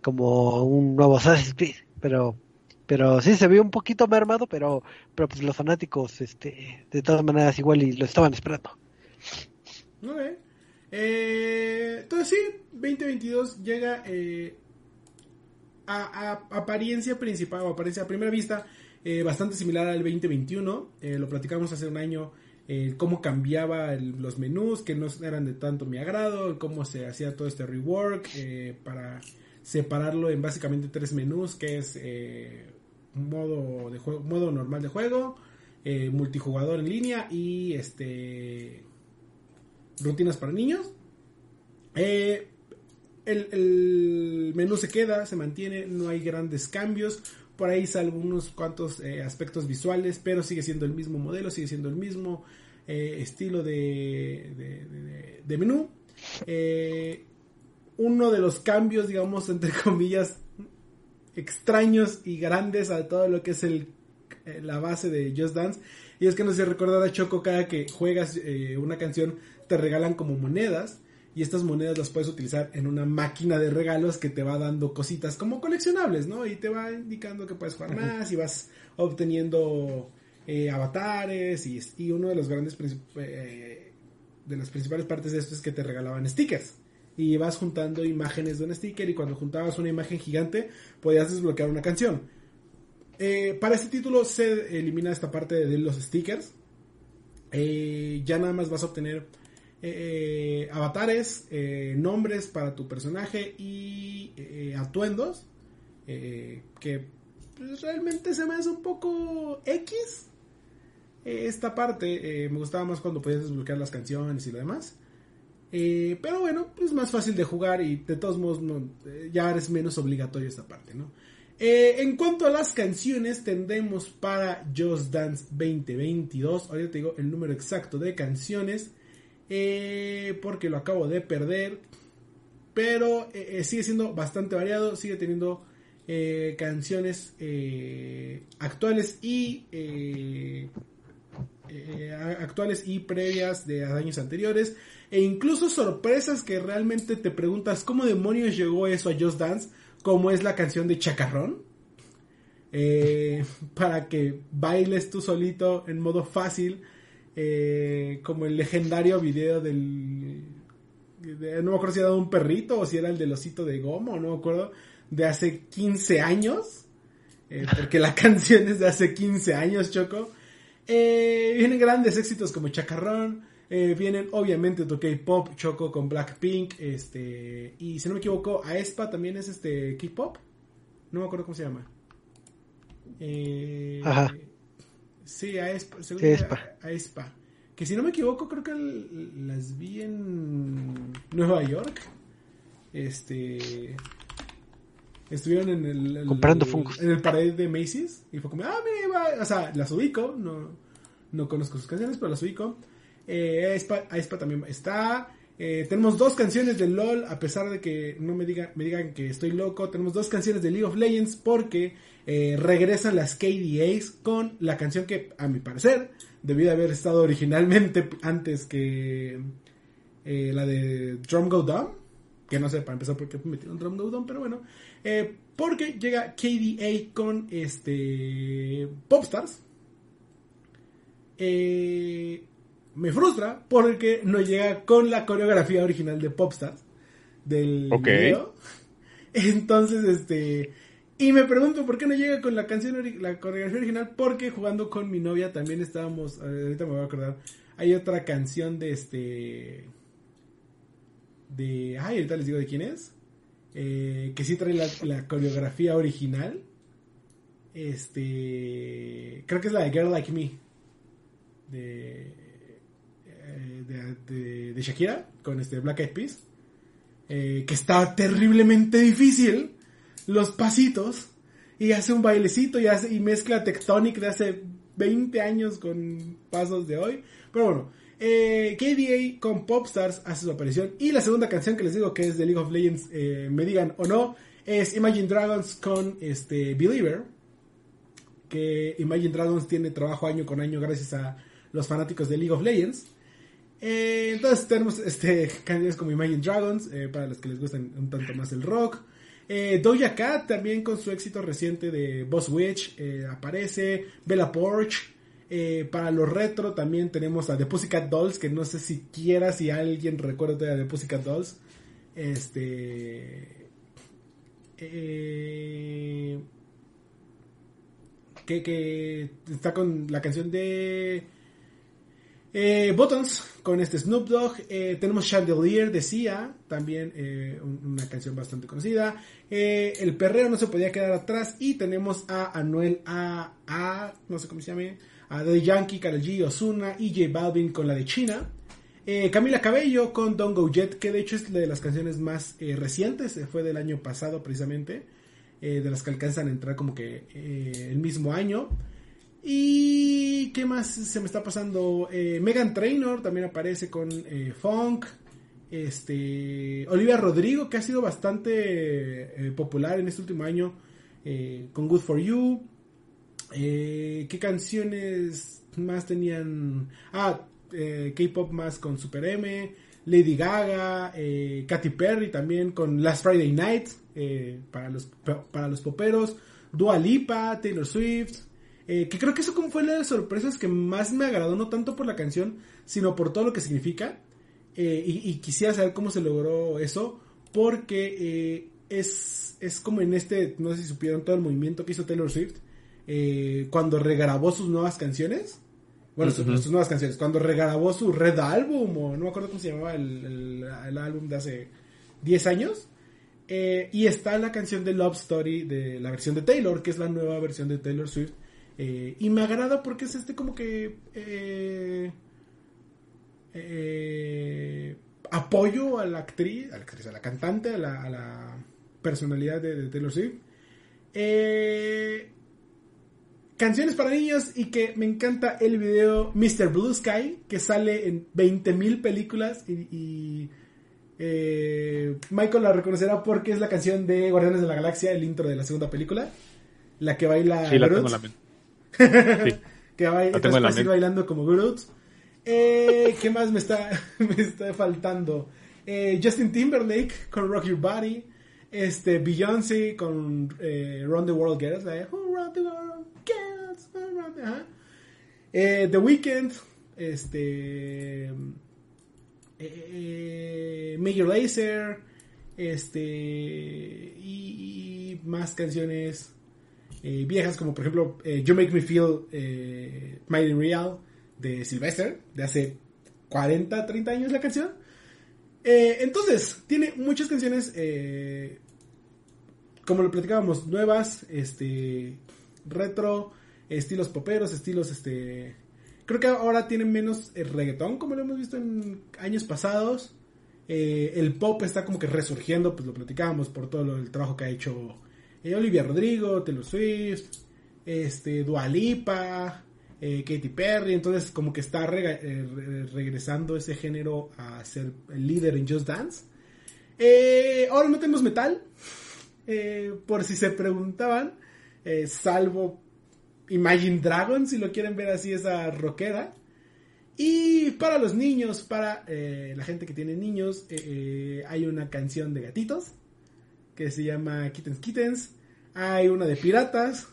como un nuevo Assassin's Creed pero pero sí se vio un poquito mermado, pero pero pues los fanáticos este de todas maneras igual y lo estaban esperando. Eh, entonces sí, 2022 llega eh, a, apariencia principal o apariencia a primera vista eh, bastante similar al 2021. lo platicamos hace un año cómo cambiaba los menús, que no eran de tanto mi agrado, cómo se hacía todo este rework para separarlo en básicamente tres menús, que es modo de juego, modo normal de juego, multijugador en línea y este rutinas para niños. Eh, el, menú se queda, se mantiene, no hay grandes cambios. Por ahí salen algunos cuantos aspectos visuales, pero sigue siendo el mismo modelo, sigue siendo el mismo estilo de, de, menú uno de los cambios, digamos, entre comillas, extraños y grandes a todo lo que es el, eh, la base de Just Dance. Y es que no sé recordar a Choco, cada que juegas eh, una canción te regalan como monedas. Y estas monedas las puedes utilizar en una máquina de regalos que te va dando cositas como coleccionables, ¿no? Y te va indicando que puedes jugar más y vas obteniendo eh, avatares. Y, y, uno de los grandes de las principales partes de esto es que te regalaban stickers y vas juntando imágenes de un sticker y cuando juntabas una imagen gigante podías desbloquear una canción. Eh, para este título se elimina esta parte de los stickers. Eh, ya nada más vas a obtener eh, avatares, nombres para tu personaje y atuendos. que pues, realmente se me hace un poco X. esta parte me gustaba más cuando podías desbloquear las canciones y lo demás. Eh, pero bueno, es más fácil de jugar y de todos modos eh, ya es menos obligatorio esta parte, ¿no? Eh, en cuanto a las canciones, tendremos para Just Dance 2022, ahorita te digo el número exacto de canciones, porque lo acabo de perder, pero sigue siendo bastante variado, sigue teniendo canciones actuales y actuales y previas de años anteriores. E incluso sorpresas que realmente te preguntas cómo demonios llegó eso a Just Dance, como es la canción de Chacarrón, eh, para que bailes tú solito en modo fácil, eh, como el legendario video del... no me acuerdo si era de un perrito o si era el del osito de goma, no me acuerdo, de hace 15 años, eh, porque la canción es de hace 15 años, Choco. vienen grandes éxitos como Chacarrón, eh, vienen obviamente tu K-pop, Choco con Blackpink, este, y si no me equivoco, Aespa también es este K-pop. No me acuerdo cómo se llama. Eh, Ajá. Sí, Aespa, Aespa. Que si no me equivoco, creo que las vi en Nueva York. Este estuvieron en el, comprando en el pared de Macy's y fue como ah mira o sea las ubico no no conozco sus canciones pero las ubico eh, Aespa, también está. Eh, tenemos dos canciones de LOL, a pesar de que no me, diga, me digan que estoy loco. Tenemos dos canciones de League of Legends porque eh, regresan las KDAs con la canción que, a mi parecer, debió haber estado originalmente antes que eh, la de Drum Go Down. Que no sé, para empezar, por qué metieron Drum Go Down, pero bueno. Porque llega KDA con este Popstars. Eh, me frustra porque no llega con la coreografía original de Popstars del video. Entonces, este. Y me pregunto por qué no llega con la canción, la coreografía original, porque jugando con mi novia también estábamos, ahorita me voy a acordar, hay otra canción de este, de, ay, ahorita les digo de quién es, eh, que sí trae la, la coreografía original, este, creo que es la de Girl Like Me, de, eh, de, Shakira, con este Black Eyed Peas, eh, que está terriblemente difícil los pasitos y hace un bailecito y, hace, y mezcla Tectonic de hace 20 años con pasos de hoy. Pero bueno, eh, KDA con Popstars hace su aparición. Y la segunda canción que les digo que es de League of Legends, me digan o no, es Imagine Dragons con este Believer. Que Imagine Dragons tiene trabajo año con año gracias a los fanáticos de League of Legends. Eh, entonces tenemos este, canciones como Imagine Dragons, eh, para los que les gustan un tanto más el rock. Eh, Doja Cat también con su éxito reciente de Boss Witch eh, aparece. Bella Porch. Para los retro también tenemos a The Pussycat Dolls, que no sé siquiera si alguien recuerda todavía The Pussycat Dolls. Este... que, que está con la canción de eh, Buttons con este Snoop Dogg. Eh, tenemos Chandelier de Sia, también eh, un- una canción bastante conocida. El perreo no se podía quedar atrás. Y tenemos a Anuel A. A no sé cómo se llame. A The Yankee, Karol G, Ozuna y J Balvin con la de China. Camila Cabello con Don't Go Jet, que de hecho es de las canciones más recientes, fue del año pasado precisamente, de las que alcanzan a entrar como que el mismo año. ¿Y qué más se me está pasando? Eh, Megan Trainor también aparece con eh, Funk. Este, Olivia Rodrigo, que ha sido bastante eh, popular en este último año, con Good For You. ¿Qué canciones más tenían? Ah, K-pop más con Super M. Lady Gaga, Katy Perry también con Last Friday Night para, los, para los poperos. Dua Lipa, Taylor Swift. Eh, que creo que eso como fue una de las sorpresas que más me agradó, no tanto por la canción, sino por todo lo que significa. Eh, y, y quisiera saber cómo se logró eso, porque eh, es, es como en este, no sé si supieron todo el movimiento que hizo Taylor Swift, cuando regrabó sus nuevas canciones. Bueno, sus- nuevas canciones, cuando regrabó su Red Album, o no me acuerdo cómo se llamaba el, el- el álbum de hace 10 años. Y está la canción de Love Story de la versión de Taylor, que es la nueva versión de Taylor Swift. Eh, y me agrada porque es este como que eh, eh, apoyo a la actriz, a la actriz, a la cantante, a la, a la personalidad de, de Taylor Swift. Eh, canciones para niños y que me encanta el video Mr. Blue Sky, que sale en 20.000 películas y, y, Michael la reconocerá porque es la canción de Guardianes de la Galaxia, el intro de la segunda película, la que baila Sí, la Groot, tengo en la mente. Sí. que la así mente. bailando como Groot. Eh, ¿Qué más me está, me está faltando? Eh, Justin Timberlake con Rock Your Body. Este, Beyoncé con eh, Run the World Girls. Who Run the World Girls, Who Run the-" ajá. Eh, The Weeknd. Este. eh, eh, Major Lazer. Este. Y, y más canciones eh, viejas, como por ejemplo eh, You Make Me Feel eh, Mighty Real de Sylvester, de hace 40, 30 años la canción. Eh, entonces, tiene muchas canciones, como lo platicábamos, nuevas, este, retro, estilos poperos, estilos, este, creo que ahora tiene menos reggaetón, como lo hemos visto en años pasados. El pop está como que resurgiendo, pues lo platicábamos por todo el trabajo que ha hecho eh, Olivia Rodrigo, Taylor Swift, este, Dua Lipa, eh, Katy Perry, entonces como que está eh, re- regresando ese género a ser el líder en Just Dance. Eh, ahora no tenemos metal, por si se preguntaban, salvo Imagine Dragons, si lo quieren ver así, esa rockera. Y para los niños, para la gente que tiene niños, hay una canción de gatitos que se llama Kittens Kittens. Hay una de piratas.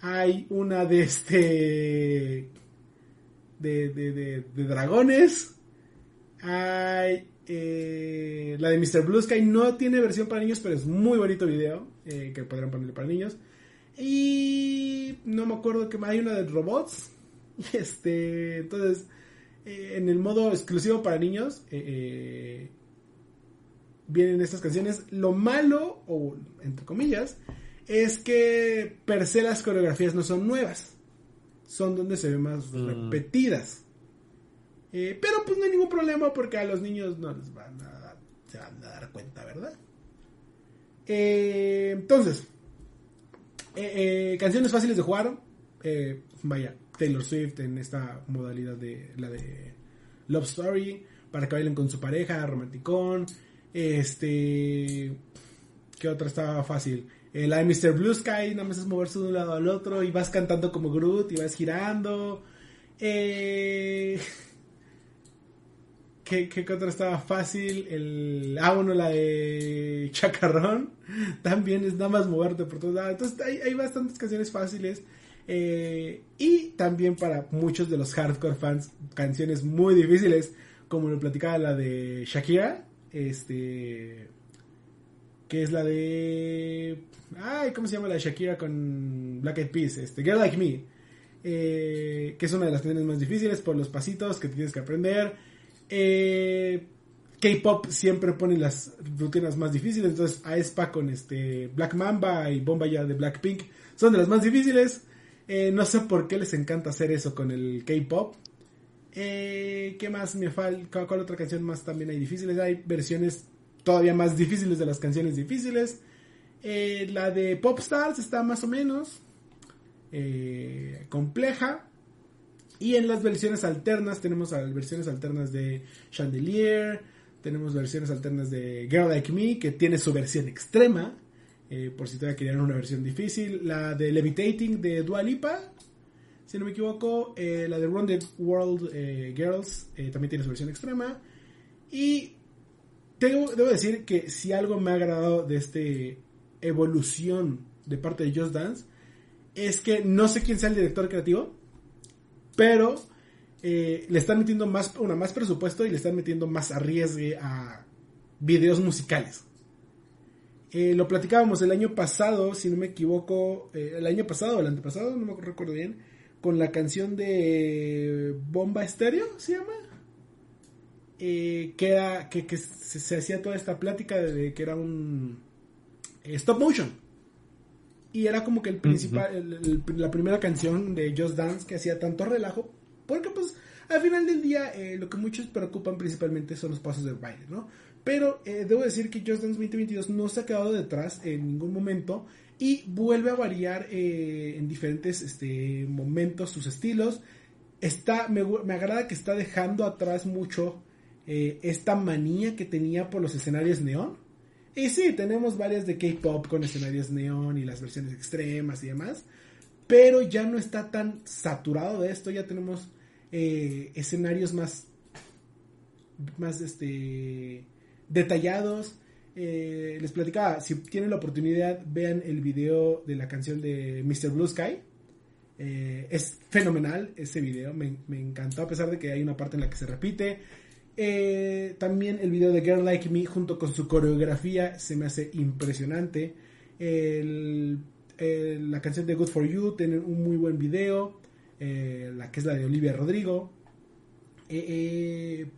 Hay una de este. de, de, de, dragones. Hay eh, la de Mr. Blue Sky no tiene versión para niños, pero es muy bonito video eh, que podrán ponerle para niños. Y no me acuerdo que hay una de robots. Este, entonces, eh, en el modo exclusivo para niños, vienen estas canciones. Lo malo, o entre comillas, es que per se las coreografías no son nuevas. Son donde se ven más Mm. repetidas. Eh, pero pues no hay ningún problema porque a los niños no les van a, se van a dar cuenta, ¿verdad? Eh, entonces, eh, canciones fáciles de jugar. vaya, Taylor Swift en esta modalidad de la de Love Story. Para que bailen con su pareja, romanticón. Este. ¿Qué otra estaba fácil? La de Mr. Blue Sky, nada más es moverse de un lado al otro y vas cantando como Groot y vas girando. Eh, ¿Qué, qué otra estaba fácil? El, ah, bueno, la de Chacarrón. También es nada más moverte por todos lados. Entonces hay, hay bastantes canciones fáciles. Eh, y también para muchos de los hardcore fans, canciones muy difíciles. Como lo platicaba la de Shakira. Este. Que es la de. Ay, ¿cómo se llama la de Shakira con Black Eyed Peas? Este, Girl Like Me. Eh, que es una de las canciones más difíciles por los pasitos que tienes que aprender. Eh, K-pop siempre pone las rutinas más difíciles. Entonces, aespa con este Black Mamba y Bomba ya de Blackpink son de las más difíciles. Eh, no sé por qué les encanta hacer eso con el K-pop. Eh, ¿Qué más me falta? ¿Cuál otra canción más también hay difíciles? Hay versiones todavía más difíciles de las canciones difíciles. Eh, la de Popstars está más o menos eh, compleja. Y en las versiones alternas tenemos versiones alternas de Chandelier, tenemos versiones alternas de Girl Like Me, que tiene su versión extrema, por si todavía querían una versión difícil. La de Levitating de Dua Lipa, si no me equivoco. eh, la de Rounded World eh, Girls eh, también tiene su versión extrema. Y tengo, debo decir que si algo me ha agradado de este evolución de parte de Just Dance, es que no sé quién sea el director creativo, pero le están metiendo más, una, más presupuesto y le están metiendo más arriesgue a videos musicales. Lo platicábamos el año pasado, si no me equivoco, el año pasado o el antepasado, no me recuerdo bien, con la canción de Bomba Estéreo, ¿se llama? Eh, que era, que, que se, se hacía toda esta plática de, que era un eh, stop motion. Y era como que el principal, el- el- la primera canción de Just Dance que hacía tanto relajo. Porque pues al final del día eh, lo que muchos preocupan principalmente son los pasos del baile, ¿no? Pero eh, debo decir que Just Dance 2022 no se ha quedado detrás en ningún momento y vuelve a variar eh, en diferentes este, momentos sus estilos. Está, me, me agrada que está dejando atrás mucho eh, esta manía que tenía por los escenarios neón. Y sí, tenemos varias de K-pop con escenarios neón y las versiones extremas y demás. Pero ya no está tan saturado de esto. Ya tenemos eh, escenarios más. más este. detallados. Eh, les platicaba, si tienen la oportunidad, vean el video de la canción de Mr. Blue Sky. Eh, es fenomenal ese video, me, encantó, a pesar de que hay una parte en la que se repite. Eh, también el video de Girl Like Me junto con su coreografía se me hace impresionante. La canción de Good For You tiene un muy buen video. la que es la de Olivia Rodrigo.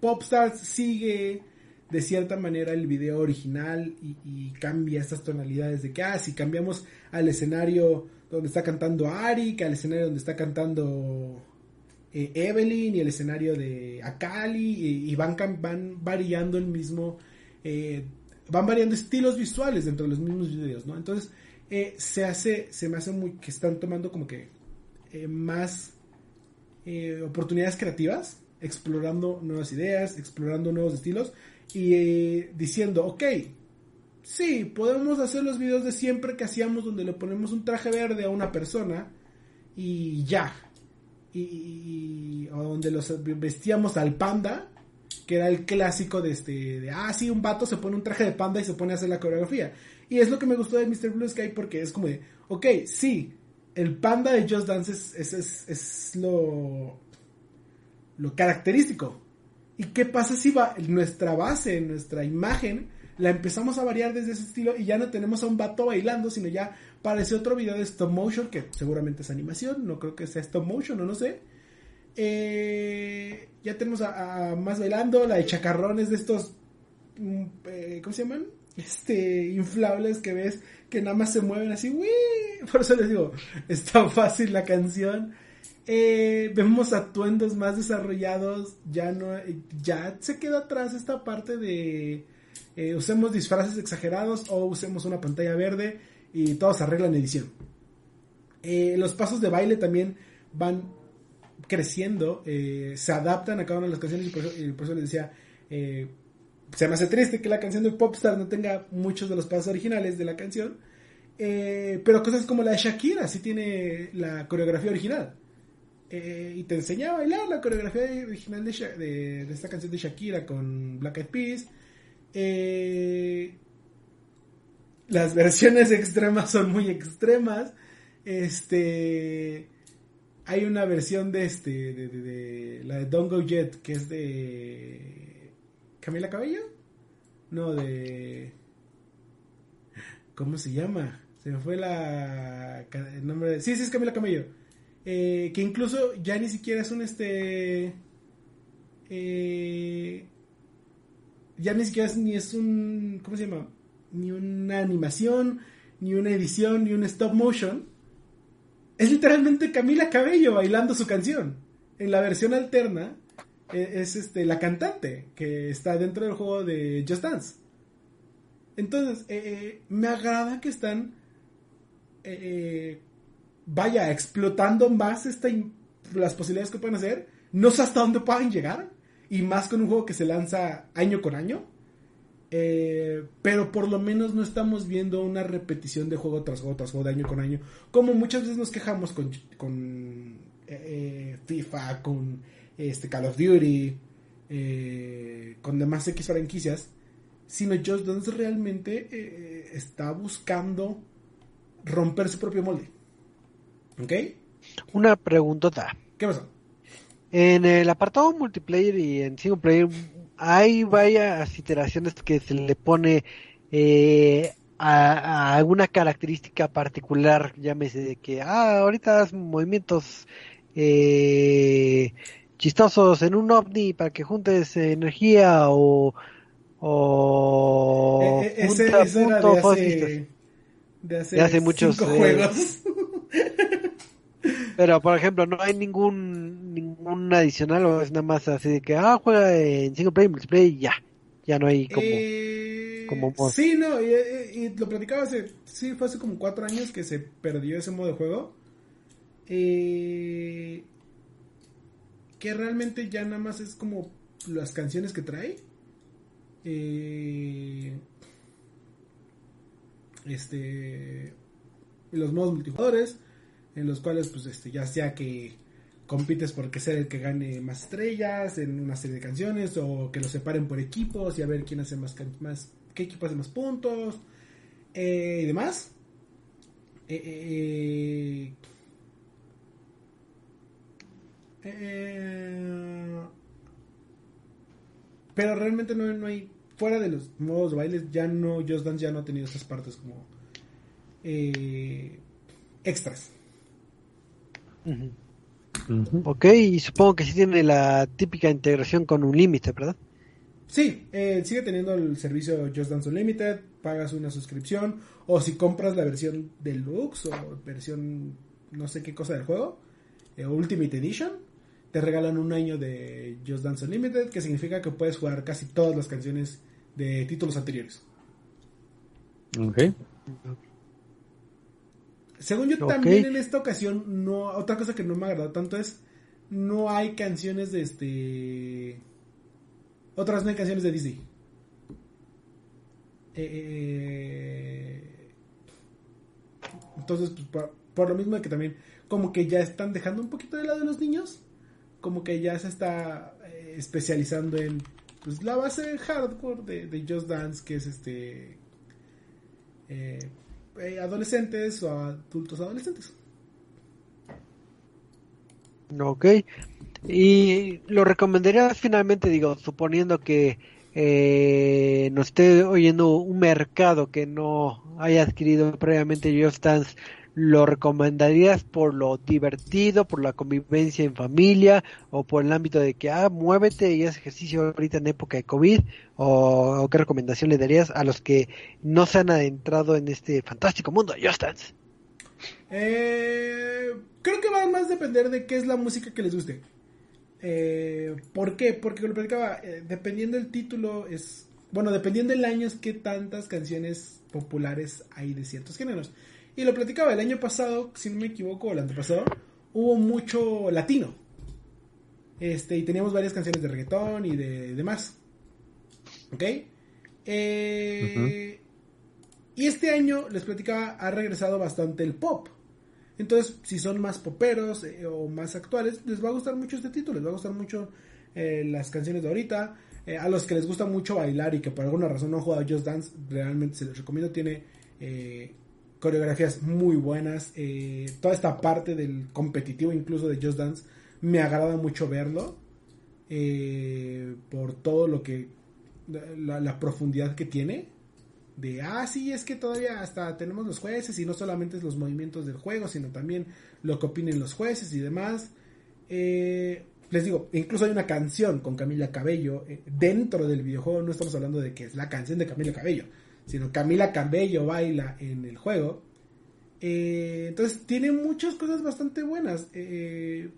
Popstars sigue de cierta manera el video original y, y cambia estas tonalidades de que, ah, si cambiamos al escenario donde está cantando Ari, que al escenario donde está cantando eh, Evelyn y el escenario de Akali y, van, van variando el mismo, eh, van variando estilos visuales dentro de los mismos videos, ¿no? Entonces, eh, se hace, se me hace muy, que están tomando como que eh, más oportunidades creativas, explorando nuevas ideas, explorando nuevos estilos y eh, diciendo, ok, sí, podemos hacer los videos de siempre que hacíamos donde le ponemos un traje verde a una persona y ya. Y, o donde los vestíamos al panda, que era el clásico de este, de, ah, sí, un vato se pone un traje de panda y se pone a hacer la coreografía. Y es lo que me gustó de Mr. Blue Sky porque es como de, ok, sí, el panda de Just Dance es, es, es- es lo, lo característico. ¿Y qué pasa si va, nuestra base, nuestra imagen, la empezamos a variar desde ese estilo y ya no tenemos a un vato bailando, sino ya parece otro video de stop motion, que seguramente es animación, no creo que sea stop motion, o no sé. Eh, ya tenemos a, más bailando, la de chacarrones de estos, mm, eh, ¿cómo se llaman? Este, inflables que ves que nada más se mueven así, ¡wii! Por eso les digo, está fácil la canción. Eh, vemos atuendos más desarrollados, ya no, ya se queda atrás esta parte de eh, usemos disfraces exagerados o usemos una pantalla verde y todo se arregla en edición. Eh, los pasos de baile también van creciendo, eh, se adaptan a cada una de las canciones y por eso, y por eso les decía, eh, se me hace triste que la canción de Popstar no tenga muchos de los pasos originales de la canción, eh, pero cosas como la de Shakira sí tiene la coreografía original. Eh, y te enseña a bailar la coreografía original de, de- esta canción de Shakira con Black Eyed Peas. Eh, las versiones extremas son muy extremas. Este. Hay una versión de este. De, la de Don't Go Jet. Que es de. Camila Cabello. No, de. ¿Cómo se llama? Se me fue la. El nombre de. Sí, sí, es Camila Cabello. Eh, que incluso ya ni siquiera es un este. eh, ya ni siquiera es, ni es un. ¿Cómo se llama? Ni una animación, ni una edición, ni un stop motion. Es literalmente Camila Cabello bailando su canción. En la versión alterna eh, es este la cantante que está dentro del juego de Just Dance. Entonces, eh, me agrada que están. Vaya, explotando más esta las posibilidades que pueden hacer. No sé hasta dónde puedan llegar. Y más con un juego que se lanza año con año. Eh, pero por lo menos no estamos viendo una repetición de juego tras juego tras juego de año con año. Como muchas veces nos quejamos con, con eh, eh, FIFA, con este Call of Duty, con demás X franquicias. Sino Just Dance realmente está buscando romper su propio molde. ¿Ok? Una preguntota. ¿Qué pasó? En el apartado multiplayer y en single player hay varias iteraciones que se le pone eh, a, a alguna característica particular, llámese de que, ah, ahorita haz movimientos eh, chistosos en un ovni para que juntes energía o, o Eh, eh, ese, junta ese era puntos, de hace, de hace, De hace muchos, eh, juegos. Pero, por ejemplo, no hay ningún ningún adicional o es nada más así de que, ah, juega en single player, multiplayer y ya. Ya no hay como... Eh, como mod. sí, no, y lo platicaba hace, sí, fue hace como cuatro años que se perdió ese modo de juego. Eh, que realmente ya nada más es como las canciones que trae. Eh, este, los modos multijugadores, en los cuales, pues, este, ya sea que compites por ser el que gane más estrellas en una serie de canciones o que los separen por equipos y a ver quién hace más, más qué equipo hace más puntos eh, y demás. Eh, eh, pero realmente no, no hay fuera de los modos de baile ya no Just Dance ya no ha tenido esas partes como Ujú. Ok, y supongo que sí tiene la típica integración con un límite, ¿verdad? Sí, eh, sigue teniendo el servicio Just Dance Unlimited, pagas una suscripción, o si compras la versión deluxe o versión no sé qué cosa del juego, eh, Ultimate Edition, te regalan un año de Just Dance Unlimited, que significa que puedes jugar casi todas las canciones de títulos anteriores. Ok. Según yo también en esta ocasión, no, otra cosa que no me ha agradado tanto es, no hay canciones de este... Otras no hay canciones de Disney. Eh, entonces, pues, por lo mismo que también como que ya están dejando un poquito de lado de los niños, como que ya se está eh, especializando en pues la base hardcore de, de Just Dance, que es este eh, eh, adolescentes o adultos adolescentes. Ok. ¿Y lo recomendarías finalmente, digo, suponiendo que eh, nos esté oyendo un mercado que no haya adquirido previamente Just Dance, ¿lo recomendarías por lo divertido, por la convivencia en familia o por el ámbito de que, ah, muévete y haz ejercicio ahorita en época de COVID? ¿O, qué recomendación le darías a los que no se han adentrado en este fantástico mundo de Just? Eh, creo que va más a depender de qué es la música que les guste. Eh, ¿Por qué? Porque lo platicaba, eh, dependiendo del título, es. Bueno, dependiendo del año, es que tantas canciones populares hay de ciertos géneros. Y lo platicaba el año pasado, si no me equivoco, el antepasado, hubo mucho latino. Este, y teníamos varias canciones de reggaetón y de demás. ¿Ok? Eh, y este año, les platicaba, ha regresado bastante el pop. Entonces, si son más poperos eh, o más actuales, les va a gustar mucho este título, les va a gustar mucho eh, las canciones de ahorita. Eh, a los que les gusta mucho bailar y que por alguna razón no han jugado Just Dance, realmente se les recomiendo. Tiene coreografías muy buenas. toda esta parte del competitivo, incluso de Just Dance, me agrada mucho verlo. por todo lo que. la profundidad que tiene de, ah, sí, es que todavía hasta tenemos los jueces y no solamente es los movimientos del juego, sino también lo que opinen los jueces y demás. Eh, les digo, incluso hay una canción con Camila Cabello eh, dentro del videojuego, no estamos hablando de que es la canción de Camila Cabello, sino Camila Cabello baila en el juego. Eh, entonces tiene muchas cosas bastante buenas,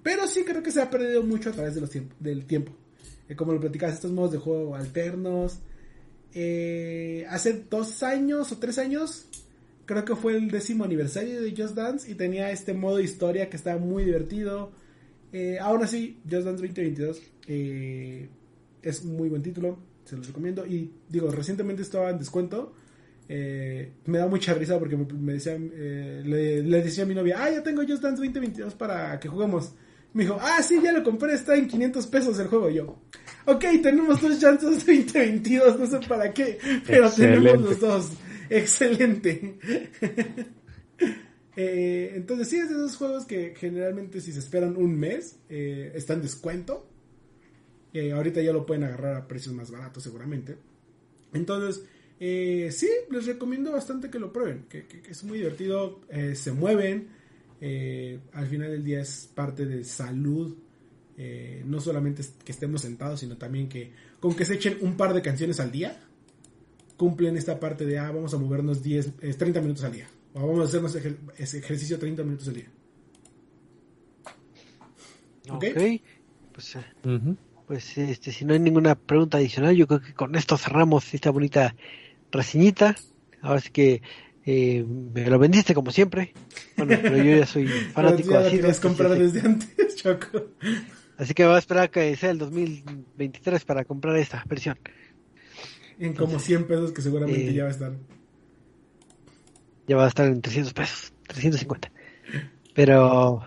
pero sí creo que se ha perdido mucho a través de los del tiempo. como lo platicabas, estos modos de juego alternos, eh, hace dos años o tres años, creo que fue el décimo aniversario de Just Dance y tenía este modo historia que estaba muy divertido. Eh, aún así, Just Dance 2022 eh, es muy buen título, se los recomiendo. Y digo, recientemente estaba en descuento. Eh, me da mucha risa porque me, decían, le, le, decía a mi novia, ah, ya tengo Just Dance 2022 para que juguemos. Me dijo, ah, sí, ya lo compré, está en 500 pesos el juego. yo, ok, tenemos dos chances 2022, no sé para qué, pero tenemos los dos. Excelente. eh, entonces, sí, es de esos juegos que generalmente si se esperan un mes, eh, está en descuento. Eh, ahorita ya lo pueden agarrar a precios más baratos seguramente. Entonces, eh, sí, les recomiendo bastante que lo prueben, que, que es muy divertido, eh, se mueven eh, al final del día es parte de salud. Eh, no solamente que estemos sentados, sino también que con que se echen un par de canciones al día, cumplen esta parte de, ah, vamos a movernos 10, 30 eh, minutos al día. O vamos a hacer ese ejercicio 30 minutos al día. Ok. Pues, pues este, si no hay ninguna pregunta adicional, yo creo que con esto cerramos esta bonita reseñita. Ahora sí que eh, me lo vendiste como siempre. Bueno, pero yo ya soy fanático así. comprar desde antes, Choco. Así que voy a esperar que sea el 2023 para comprar esta versión. En como 100 pesos que seguramente eh, ya va a estar. Ya va a estar en 300 pesos, 350. Pero,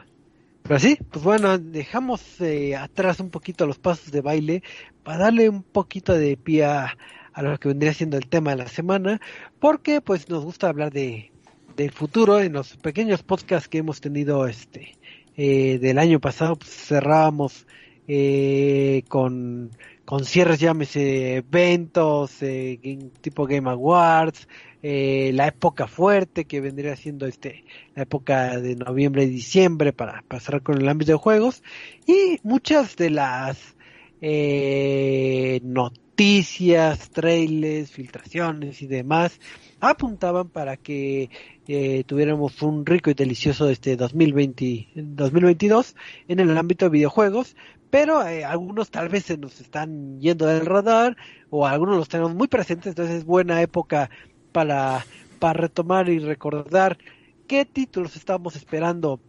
pero sí, pues bueno, dejamos eh, atrás un poquito los pasos de baile para darle un poquito de pie a, a lo que vendría siendo el tema de la semana, porque pues nos gusta hablar de del futuro en los pequeños podcasts que hemos tenido este eh, del año pasado pues, cerramos eh, con con cierres llámese eventos eh, tipo Game Awards eh, la época fuerte que vendría siendo este la época de noviembre y diciembre para pasar con el ámbito de juegos y muchas de las eh, noticias, trailers, filtraciones y demás apuntaban para que eh, tuviéramos un rico y delicioso este 2020, 2022 en el ámbito de videojuegos, pero eh, algunos tal vez se nos están yendo del radar o algunos los tenemos muy presentes, entonces es buena época para, para retomar y recordar qué títulos estamos esperando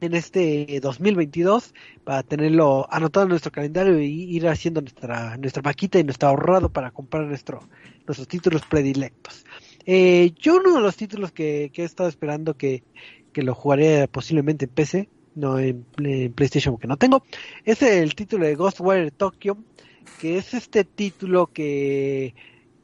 en este 2022 para tenerlo anotado en nuestro calendario y ir haciendo nuestra nuestra maquita y nuestro ahorrado para comprar nuestro, nuestros títulos predilectos. Eh, yo uno de los títulos que, he estado esperando que, que lo jugaré posiblemente en PC, no en, en PlayStation porque no tengo. Es el título de Ghostwire Tokyo, que es este título que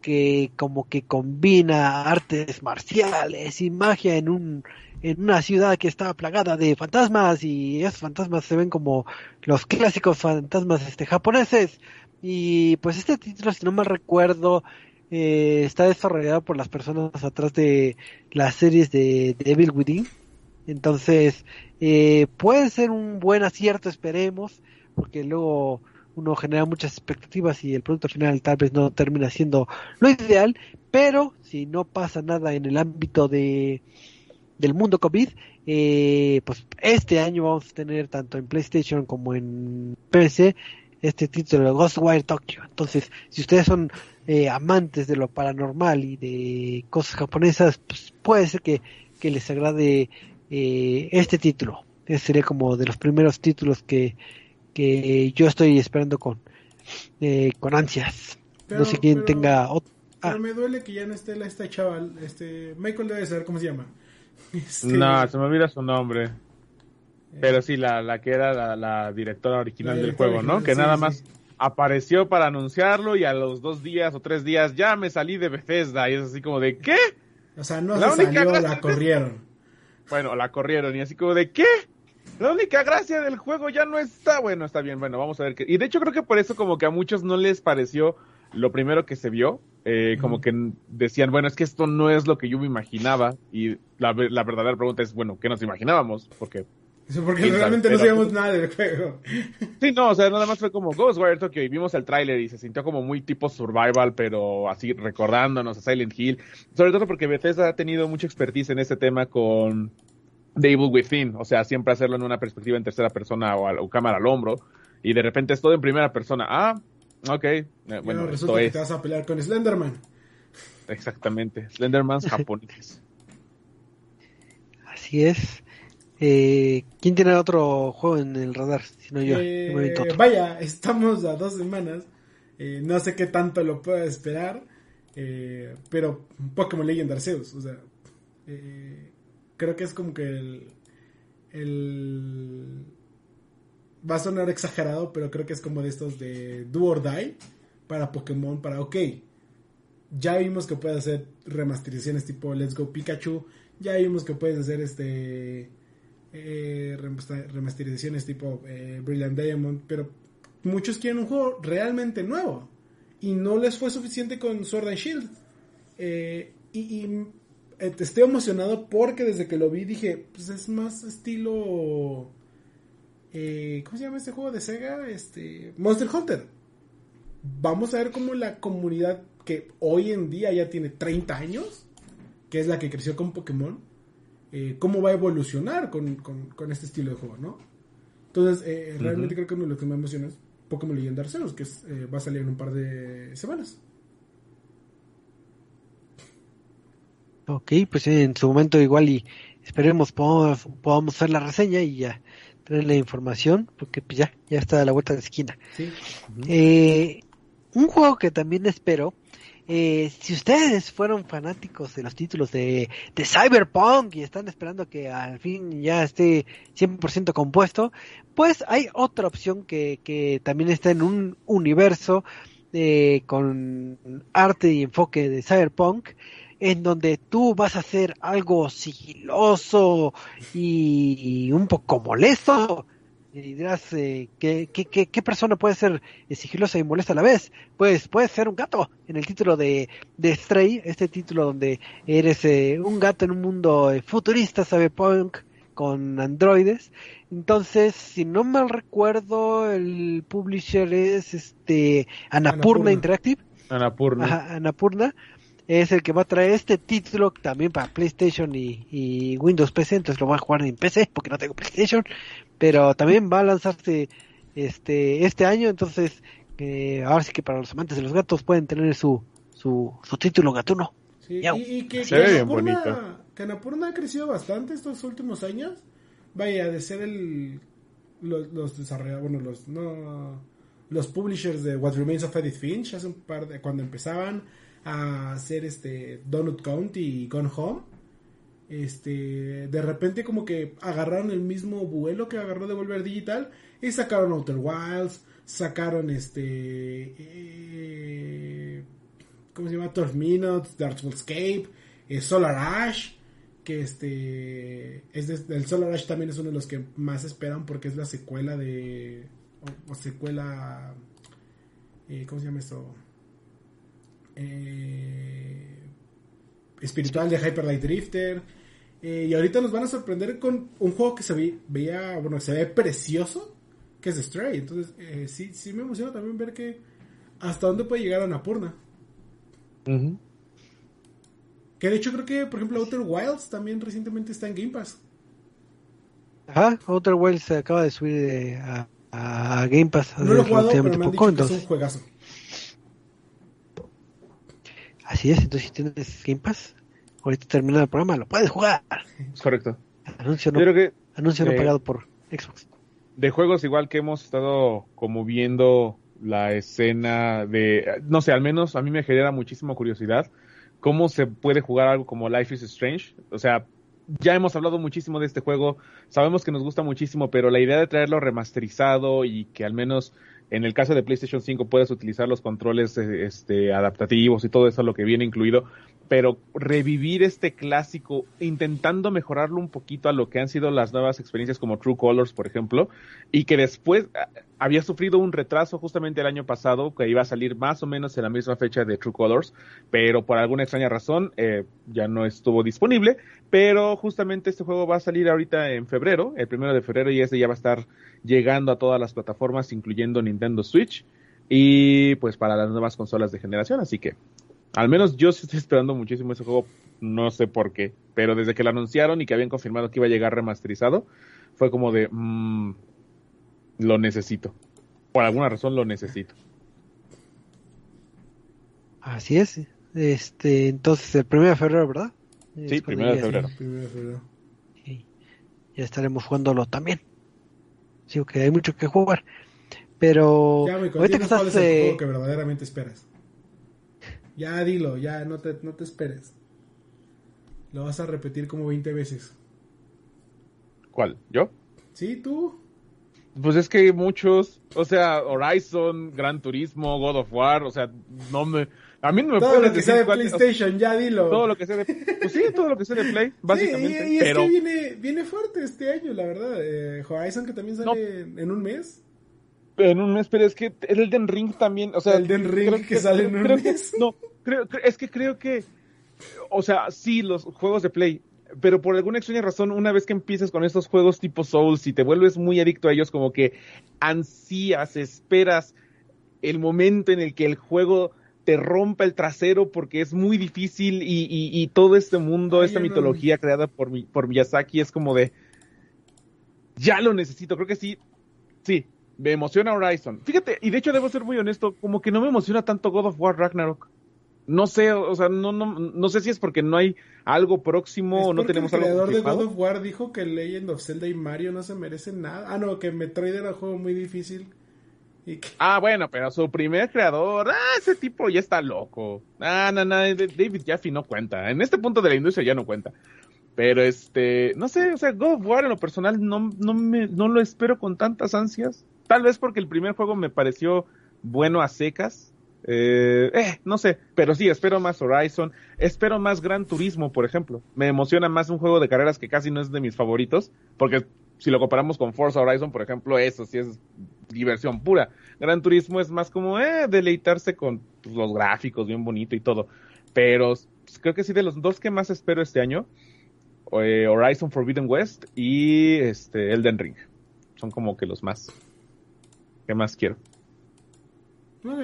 que como que combina artes marciales y magia en un en una ciudad que está plagada de fantasmas y esos fantasmas se ven como los clásicos fantasmas este japoneses. Y pues este título si no me recuerdo eh, está desarrollado por las personas atrás de las series de, de Evil Within. Entonces eh, puede ser un buen acierto esperemos porque luego uno genera muchas expectativas y el producto final tal vez no termina siendo lo ideal, pero si no pasa nada en el ámbito de del mundo COVID, eh, pues este año vamos a tener tanto en PlayStation como en PC este título de Ghostwire Tokyo. Entonces, si ustedes son eh, amantes de lo paranormal y de cosas japonesas, pues puede ser que, que les agrade eh, este título. Ese sería como de los primeros títulos que, que yo estoy esperando con, eh, con ansias. Pero- no sé quién pero- tenga ot- Pero Ah. me duele que ya no esté la, esta chaval, este, Michael debe saber cómo se llama. Este, No, se me olvida su nombre. Pero sí, la, la que era la, la directora original La del juego, ¿no? Que sí, nada sí. más apareció para anunciarlo y a los dos días o tres días ya me salí de Bethesda y es así como de ¿qué? O sea, no la se única salió, la corrieron. Bueno, la corrieron y así como de ¿qué? La única gracia del juego ya no está. Bueno, está bien, bueno, vamos a ver qué. Y de hecho creo que por eso como que a muchos no les pareció lo primero que se vio. eh, como que decían, bueno, es que esto no es lo que yo me imaginaba. Y la, ve- la verdadera pregunta es, bueno, ¿qué nos imaginábamos? Porque Porque realmente no sabíamos nada del juego. Sí, no, o sea, nada más fue como Ghostwire Tokyo y vimos el tráiler y se sintió como muy tipo survival, pero así recordándonos a Silent Hill. Sobre todo porque Bethesda ha tenido mucha expertise en ese tema con The Evil Within, o sea, siempre hacerlo en una perspectiva en tercera persona o cámara al hombro, y de repente es todo en primera persona. Ah, ok, eh, Bueno, bueno, resulta que es te vas a pelear con Slenderman. exactamente Slendermans japoneses. Así es. Eh, ¿Quién tiene otro juego en el radar? Si no yo. Eh, yo vaya, estamos a dos semanas. Eh, no sé qué tanto lo pueda esperar. eh, pero Pokémon Legend Arceus. O sea, eh, creo que es como que el, el- Va a sonar exagerado, pero creo que es como de estos de Do or Die para Pokémon. Para, ok, ya vimos que puedes hacer remasterizaciones tipo Let's Go Pikachu. Ya vimos que puedes hacer este eh, remasterizaciones tipo eh, Brilliant Diamond, pero muchos quieren un juego realmente nuevo y no les fue suficiente con Sword and Shield. Eh, y y, eh, estoy emocionado porque desde que lo vi dije, pues es más estilo... eh, ¿Cómo se llama este juego de Sega? Este, Monster Hunter. Vamos a ver cómo la comunidad que hoy en día ya tiene 30 años, que es la que creció con Pokémon, eh, cómo va a evolucionar con, con- con este estilo de juego, ¿no? Entonces, eh, realmente creo que uno de los que me emociona es Pokémon Legend Arceus, que es, eh, va a salir en un par de semanas. Ok, pues en su momento igual y esperemos podamos, podamos hacer la reseña y ya tener la información, porque pues ya, ya está a la vuelta de la esquina. Sí. Eh, un juego que también espero, eh, si ustedes fueron fanáticos de los títulos de, de Cyberpunk y están esperando que al fin ya esté 100% compuesto, pues hay otra opción que, que también está en un universo eh, con arte y enfoque de Cyberpunk, en donde tú vas a hacer algo sigiloso y, y un poco molesto. Y dirás, eh, ¿qué, qué, qué, qué persona puede ser eh, sigilosa y molesta a la vez? Pues puede ser un gato. En el título de, de Stray, este título donde eres eh, un gato en un mundo eh, futurista, cyberpunk, con androides. Entonces, si no mal recuerdo, el publisher es este Annapurna, Annapurna. Interactive. Annapurna. Ajá, Annapurna es el que va a traer este título también para PlayStation y, y Windows PC, entonces lo voy a jugar en PC porque no tengo PlayStation, pero también va a lanzarse este este año, entonces eh, ahora sí que para los amantes de los gatos pueden tener su su, su título gatuno. Sí, y, y que, Se ve bien bonito. Annapurna ha crecido bastante estos últimos años. Vaya, de ser el los, los desarrolladores, bueno, los no los publishers de What Remains of Edith Finch hace un par de cuando empezaban a hacer este Donut County y Gone Home. Este, de repente como que agarraron el mismo vuelo que agarró Devolver Digital y sacaron Outer Wilds, sacaron este, eh, ¿cómo se llama? 12 Minutes, Escape, eh, Solar Ash, que este, es el Solar Ash también es uno de los que más esperan porque es la secuela de, o, secuela, eh, ¿cómo se llama esto? Eh, espiritual de Hyper Light Drifter. Eh, y ahorita nos van a sorprender con un juego que se veía, bueno, se ve precioso, que es Stray. Entonces, eh, sí, sí me emociona también ver que hasta dónde puede llegar Anapurna. Que de hecho creo que, por ejemplo, Outer Wilds también recientemente está en Game Pass. Ajá, Outer Wilds se acaba de subir a, Game Pass. No lo he jugado, pero me han dicho que es un juegazo. Así es, entonces si tienes Game Pass, ahorita termina el programa, lo puedes jugar. Es correcto. Anuncio no, que, anuncio no eh, pagado por Xbox. De juegos igual que hemos estado como viendo la escena de, no sé, al menos a mí me genera muchísima curiosidad cómo se puede jugar algo como Life is Strange. O sea, ya hemos hablado muchísimo de este juego, sabemos que nos gusta muchísimo, pero la idea de traerlo remasterizado y que al menos en el caso de PlayStation 5 puedes utilizar los controles eh, este, adaptativos y todo eso, lo que viene incluido, pero revivir este clásico intentando mejorarlo un poquito a lo que han sido las nuevas experiencias como True Colors, por ejemplo, y que después ah, había sufrido un retraso justamente el año pasado, que iba a salir más o menos en la misma fecha de True Colors, pero por alguna extraña razón eh, ya no estuvo disponible, pero justamente este juego va a salir ahorita en febrero, el primero de febrero, y ese ya va a estar llegando a todas las plataformas, incluyendo Nintendo Switch, y pues para las nuevas consolas de generación, así que al menos yo estoy esperando muchísimo ese juego, no sé por qué, pero desde que lo anunciaron y que habían confirmado que iba a llegar remasterizado, fue como de, mmm, lo necesito. Por alguna razón lo necesito. Así es. Este, entonces el primero de febrero, ¿verdad? Sí, primero de febrero. Ya estaremos jugándolo también. Sí, que hay mucho que jugar. Pero ya, ahorita que estás, el juego que verdaderamente esperas. Ya dilo, ya no te, no te esperes. Lo vas a repetir como 20 veces. ¿Cuál? ¿Yo? Sí, tú. Pues es que hay muchos, o sea, Horizon, Gran Turismo, God of War, o sea, no me, a mí no me todo lo que sea de PlayStation, ya dilo. Todo lo que sea de, pues sí, todo lo que sea de Play, básicamente. Sí, y, es que viene, viene fuerte este año, la verdad. Eh, Horizon que también sale en un mes en un mes, pero es que el Elden Ring también, o sea, el Elden Ring que, sale en un mes. no, creo, es que creo que, o sea, sí, los juegos de Play, pero por alguna extraña razón, una vez que empieces con estos juegos tipo Souls y te vuelves muy adicto a ellos, como que ansías, esperas el momento en el que el juego te rompa el trasero porque es muy difícil y, y, todo este mundo, esta mitología creada por, por Miyazaki es como de, ya lo necesito, creo que sí, sí, me emociona Horizon. Fíjate, y de hecho debo ser muy honesto, como que no me emociona tanto God of War Ragnarok. No sé, o sea, no, no, no sé si es porque no hay algo próximo o no tenemos algo. El creador de God of War dijo que Legend of Zelda y Mario no se merecen nada. Ah, no, que Metroid era un juego muy difícil. Ah, bueno, pero su primer creador, ah, ese tipo ya está loco. Ah, no, no, David Jaffe no cuenta. En este punto de la industria ya no cuenta. Pero este, no sé, o sea, God of War en lo personal no, no, me, no lo espero con tantas ansias. Tal vez porque el primer juego me pareció bueno a secas. Eh, eh, no sé, pero sí, espero más Horizon, espero más Gran Turismo, por ejemplo. Me emociona más un juego de carreras que casi no es de mis favoritos, porque si lo comparamos con Forza Horizon, por ejemplo, eso sí es diversión pura. Gran Turismo es más como eh, deleitarse con pues, los gráficos bien bonito y todo. Pero pues, creo que sí de los dos que más espero este año, eh, Horizon Forbidden West y este Elden Ring. Son como que los más ¿Qué más quiero? Ok,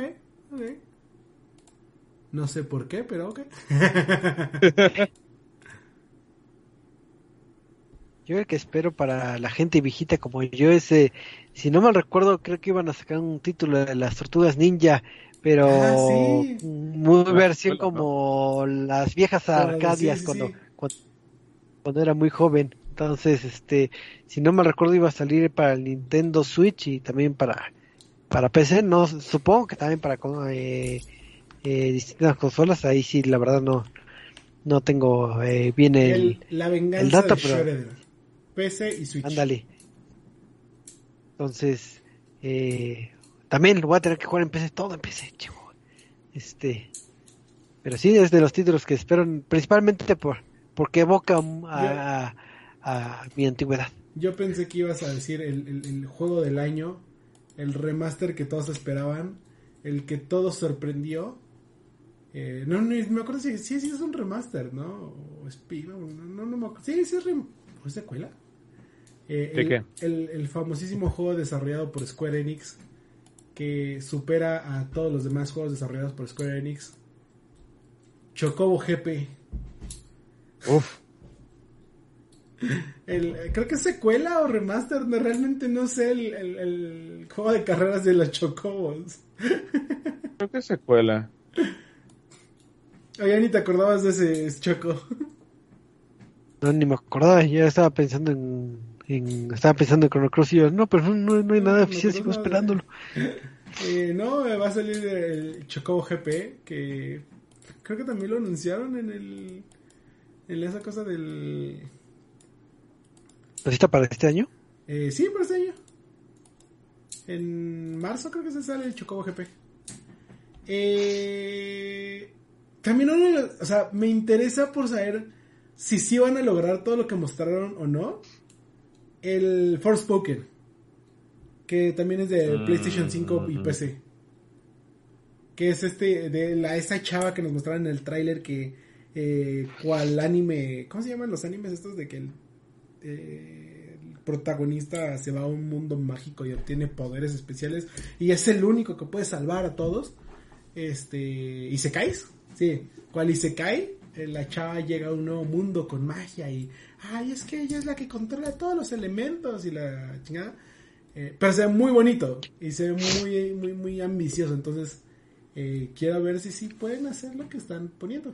ok. No sé por qué, pero ok. yo el que espero para la gente viejita como yo es, si no mal recuerdo, creo que iban a sacar un título de las tortugas ninja, pero ah, muy versión como las viejas arcadias cuando, cuando, era muy joven. Entonces, este, si no me recuerdo, iba a salir para el Nintendo Switch y también para, para PC. No, supongo que también para eh, eh, distintas consolas. Ahí sí, la verdad no, No tengo eh, bien el, El- la venganza el data, de pero-. PC y Switch. Ándale. Entonces, eh, también lo voy a tener que jugar en PC, todo en PC, chico. Este, pero sí es de los títulos que espero, principalmente por porque evoca a, a- a mi antigüedad. Yo pensé que ibas a decir el, el- el juego del año, el remaster que todos esperaban, el que todos sorprendió. Eh, no, no, me acuerdo si sí, sí es un remaster, ¿no? O spin, no, no, no me acuerdo. Sí, sí es, rem- ¿o es secuela. Eh, ¿De el, qué? El, el famosísimo juego desarrollado por Square Enix que supera a todos los demás juegos desarrollados por Square Enix. Chocobo GP. Uf, El, creo que es secuela o remaster, no, realmente no sé el, el- el juego de carreras de los chocobos. Creo que es secuela. Oye, ni te acordabas de ese choco. no, ni me acordaba, ya estaba pensando en, en- estaba pensando en Chrono Cross y yo, no, pero no, no, no hay nada oficial, no, sigo esperándolo. Eh, no, va a salir el Chocobo GP, que creo que también lo anunciaron en el... En esa cosa del... ¿Necesita para este año? Eh, sí, para este año. En marzo creo que se sale el Chocobo GP. Eh, también o sea, me interesa por saber si sí van a lograr todo lo que mostraron o no. El Forspoken, que también es de Mm, PlayStation 5 y. PC. Que es este, de la, esa chava que nos mostraron en el tráiler que, eh, cual anime, ¿cómo se llaman los animes estos de que el, eh, el protagonista se va a un mundo mágico y obtiene poderes especiales y es el único que puede salvar a todos? Este, ¿y se caes? Sí, cual y se cae, eh, la chava llega a un nuevo mundo con magia y, ay, es que ella es la que controla todos los elementos y la chingada. Eh, pero se ve muy bonito y se ve muy, muy, muy ambicioso. Entonces, quiero ver si sí pueden hacer lo que están poniendo.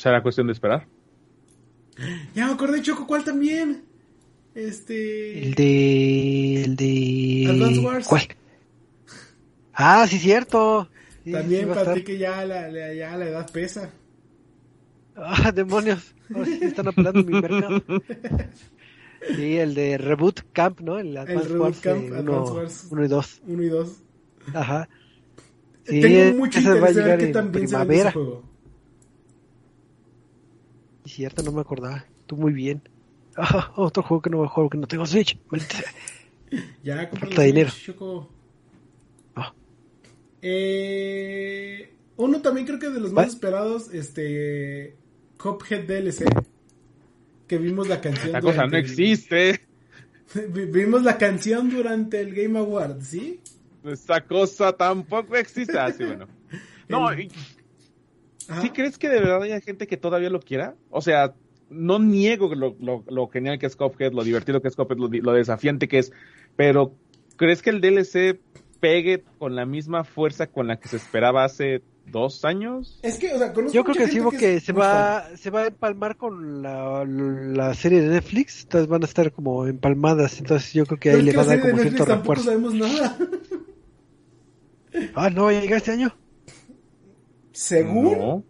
Será cuestión de esperar. Ya me acordé, Choco, ¿cuál también? Este. El de... El de... Advance Wars. ¿Cuál? Ah, sí, cierto. Sí, también sí para ti que ya la, la- ya la edad pesa. Ah, demonios. Ahora sí están apelando mi mercado. Sí, el de Reboot Camp, ¿no? El Advance Reboot Wars Camp, eh, Advance uno, Wars. uno y dos. Uno y dos. Ajá. Sí, Tengo mucho va a interés de ver qué en tan bien se juego. Sí, cierto, no me acordaba. Tú muy bien. Ah, otro juego que no juego que no tengo Switch. Ya, compré dinero. Choco. Ah. Eh, uno también creo que de los más esperados, este. Cuphead DLC. Que vimos la canción. La cosa no el- existe. Vi- Vimos la canción durante el Game Award, ¿sí? Esta cosa tampoco existe. Ah, sí, bueno. No, Ajá. ¿sí crees que de verdad haya gente que todavía lo quiera? O sea, no niego lo, lo, lo genial que es Cuphead, lo divertido que es Cuphead, lo, desafiante que es, pero ¿crees que el DLC pegue con la misma fuerza con la que se esperaba hace dos años? Es que, o sea, conozco Yo creo que sí, se fan. va, se va a empalmar con la, la serie de Netflix. Entonces van a estar como empalmadas. Entonces yo creo que ahí le va a dar como cierto refuerzo. sabemos nada. Ah, no va a llegar este año. Según No.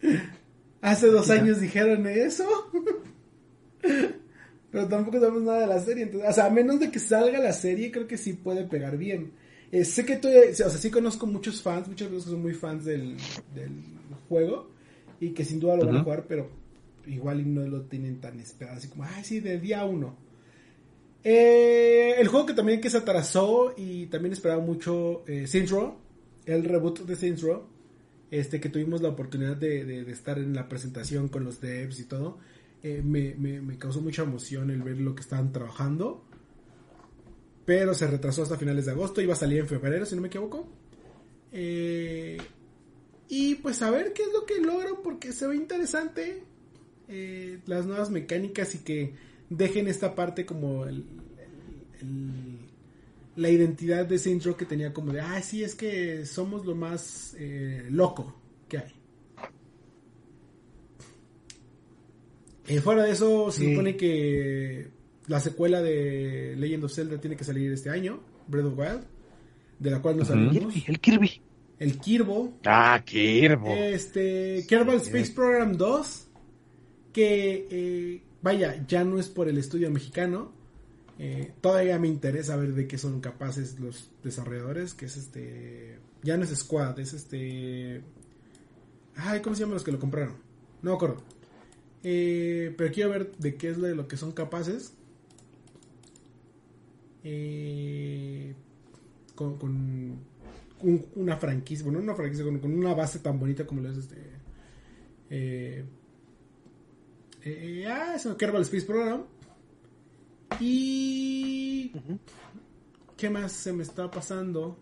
hace dos Ya. años dijeron eso. Pero tampoco sabemos nada de la serie. Entonces, o sea, a menos de que salga la serie, creo que sí puede pegar bien. Eh, sé que todavía, o sea, sí conozco muchos fans, muchos amigos que son muy fans del, del juego y que sin duda lo van a jugar, pero igual no lo tienen tan esperado, así como, ay, sí, del día uno. Eh, el juego que también que se atrasó y también esperaba mucho, eh, el reboot de Saints Row, este que tuvimos la oportunidad de, estar en la presentación con los devs y todo, eh, me, me- me causó mucha emoción el ver lo que estaban trabajando. Pero se retrasó hasta finales de agosto, iba a salir en febrero, si no me equivoco. Eh, y pues a ver qué es lo que logran, porque se ve interesante eh, las nuevas mecánicas y que dejen esta parte como el- la identidad de Saints Row que tenía como de, ah, sí, es que somos lo más eh, loco que hay. Eh, fuera de eso, se supone que la secuela de Legend of Zelda tiene que salir este año, Breath of Wild, de la cual no Ujú. sabemos. Kirby, el Kirby. el Kirbo. Ah, Kirbo. Este, Kerbal Space Program 2, que eh, vaya, ya no es por el estudio mexicano. Eh, todavía me interesa ver de qué son capaces los desarrolladores, que es este, ya no es Squad, es este, ay, ¿cómo se llaman los que lo compraron? No me acuerdo. Eh, pero quiero ver de qué es lo que son capaces. Eh, con, con un- una franquicia, bueno, una franquicia con, una base tan bonita como lo es este. Eh, ah, es Kerbal Space Program. Y. ¿Qué más se me está pasando?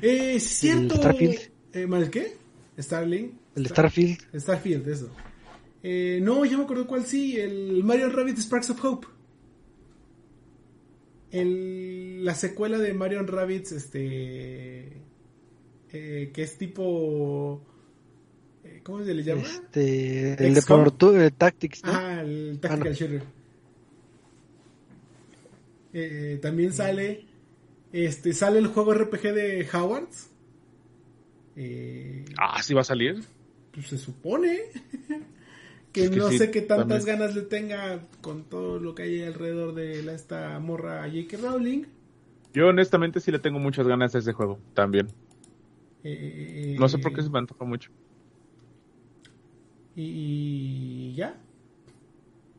Eh, cierto. Starfield. Eh, ¿Mal qué? Starlink. El Star- Starfield. Starfield, eso. Eh, no, ya me acuerdo cuál sí. El Mario Rabbit Sparks of Hope. El, la secuela de Mario Rabbits, este. eh, que es tipo. eh, ¿Cómo se le llama? Este, el de por eh, Tactics, ¿no? Ajá, el Tactical Ah, no. Shooter. Eh, también sale. Este, sale el juego RPG de Howards. Eh, Ah, sí va a salir. pues se supone que Es que no sí, sé qué tantas también. ganas le tenga con todo lo que hay alrededor de la, esta morra J.K. Rowling. Yo honestamente sí le tengo muchas ganas a ese juego también. Eh, No sé por qué se me antoja mucho. Y, y ya.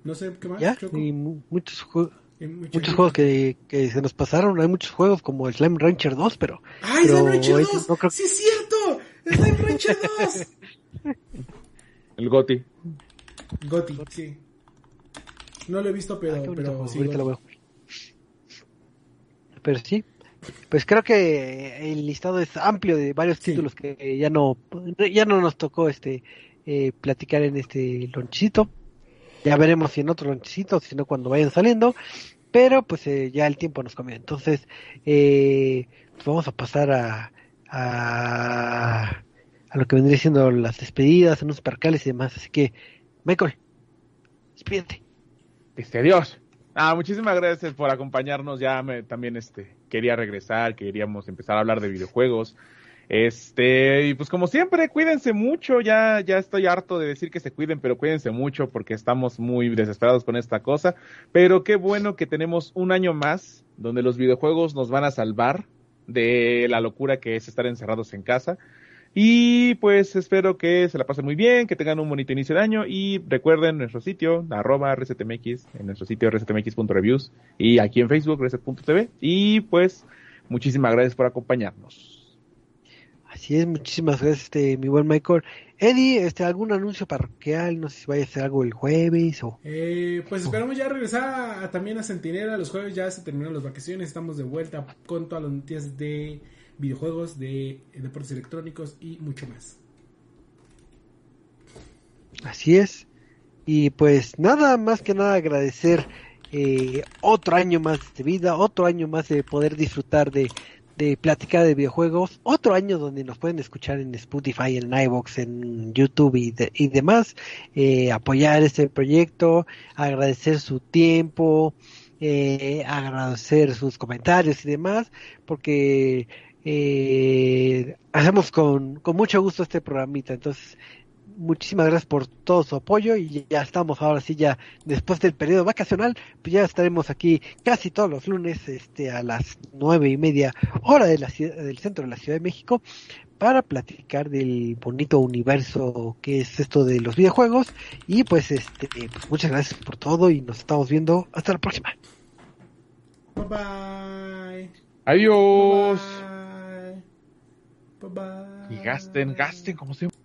No sé qué más. Ya, y muchos, jue- Y mucha muchos juegos que, que se nos pasaron. Hay muchos juegos como el Slime Rancher 2, pero ¡Ay, pero Slime Rancher ese 2! no creo- ¡Sí es cierto! ¡Slime Rancher 2! El Goti. Goti, sí. No lo he visto, pero, Ah, pero sí. ahorita lo Gotti. voy a jugar. Pero sí, pues creo que el listado es amplio de varios Sí. títulos que ya no ya no nos tocó este eh, platicar en este lonchito. Ya veremos si en otro lonchito, si no cuando vayan saliendo. Pero pues eh, ya el tiempo nos comió. Entonces, eh, pues vamos a pasar a, a, a lo que vendría siendo las despedidas, unos percales y demás. Así que, Michael, despídete. Este, adiós. Ah, muchísimas gracias por acompañarnos. Ya me, también este, quería regresar, queríamos empezar a hablar de videojuegos. Este, y pues como siempre, cuídense mucho. Ya, ya estoy harto de decir que se cuiden, pero cuídense mucho porque estamos muy desesperados con esta cosa. Pero qué bueno que tenemos un año más donde los videojuegos nos van a salvar de la locura que es estar encerrados en casa. Y pues espero que se la pasen muy bien, que tengan un bonito inicio de año y recuerden nuestro sitio, arroba resetmx, en nuestro sitio resetmx.reviews y aquí en Facebook, reset.tv. Y pues muchísimas gracias por acompañarnos. Así es, muchísimas gracias, este, mi buen Michael. Eddie, este, algún anuncio parroquial, no sé si vaya a hacer algo el jueves o... Eh, pues esperamos ya regresar a- a- también a Centinela. Los jueves ya se terminaron las vacaciones. Estamos de vuelta con todas las noticias de videojuegos, de deportes electrónicos y mucho más. Así es. Y pues nada, más que nada agradecer eh, otro año más de vida, otro año más de poder disfrutar de, de platicar de videojuegos, otro año donde nos pueden escuchar en Spotify, en iVoox, en YouTube y, de- y demás, eh, apoyar este proyecto, agradecer su tiempo, eh, agradecer sus comentarios y demás, porque eh, hacemos con, con mucho gusto este programita, entonces muchísimas gracias por todo su apoyo y ya estamos ahora sí ya después del periodo vacacional pues ya estaremos aquí casi todos los lunes este a las nueve y media hora de la ciudad, del centro de la Ciudad de México para platicar del bonito universo que es esto de los videojuegos y pues este pues muchas gracias por todo y nos estamos viendo hasta la próxima Bye bye. Adiós. Bye bye. Bye bye. Y gasten, gasten como siempre.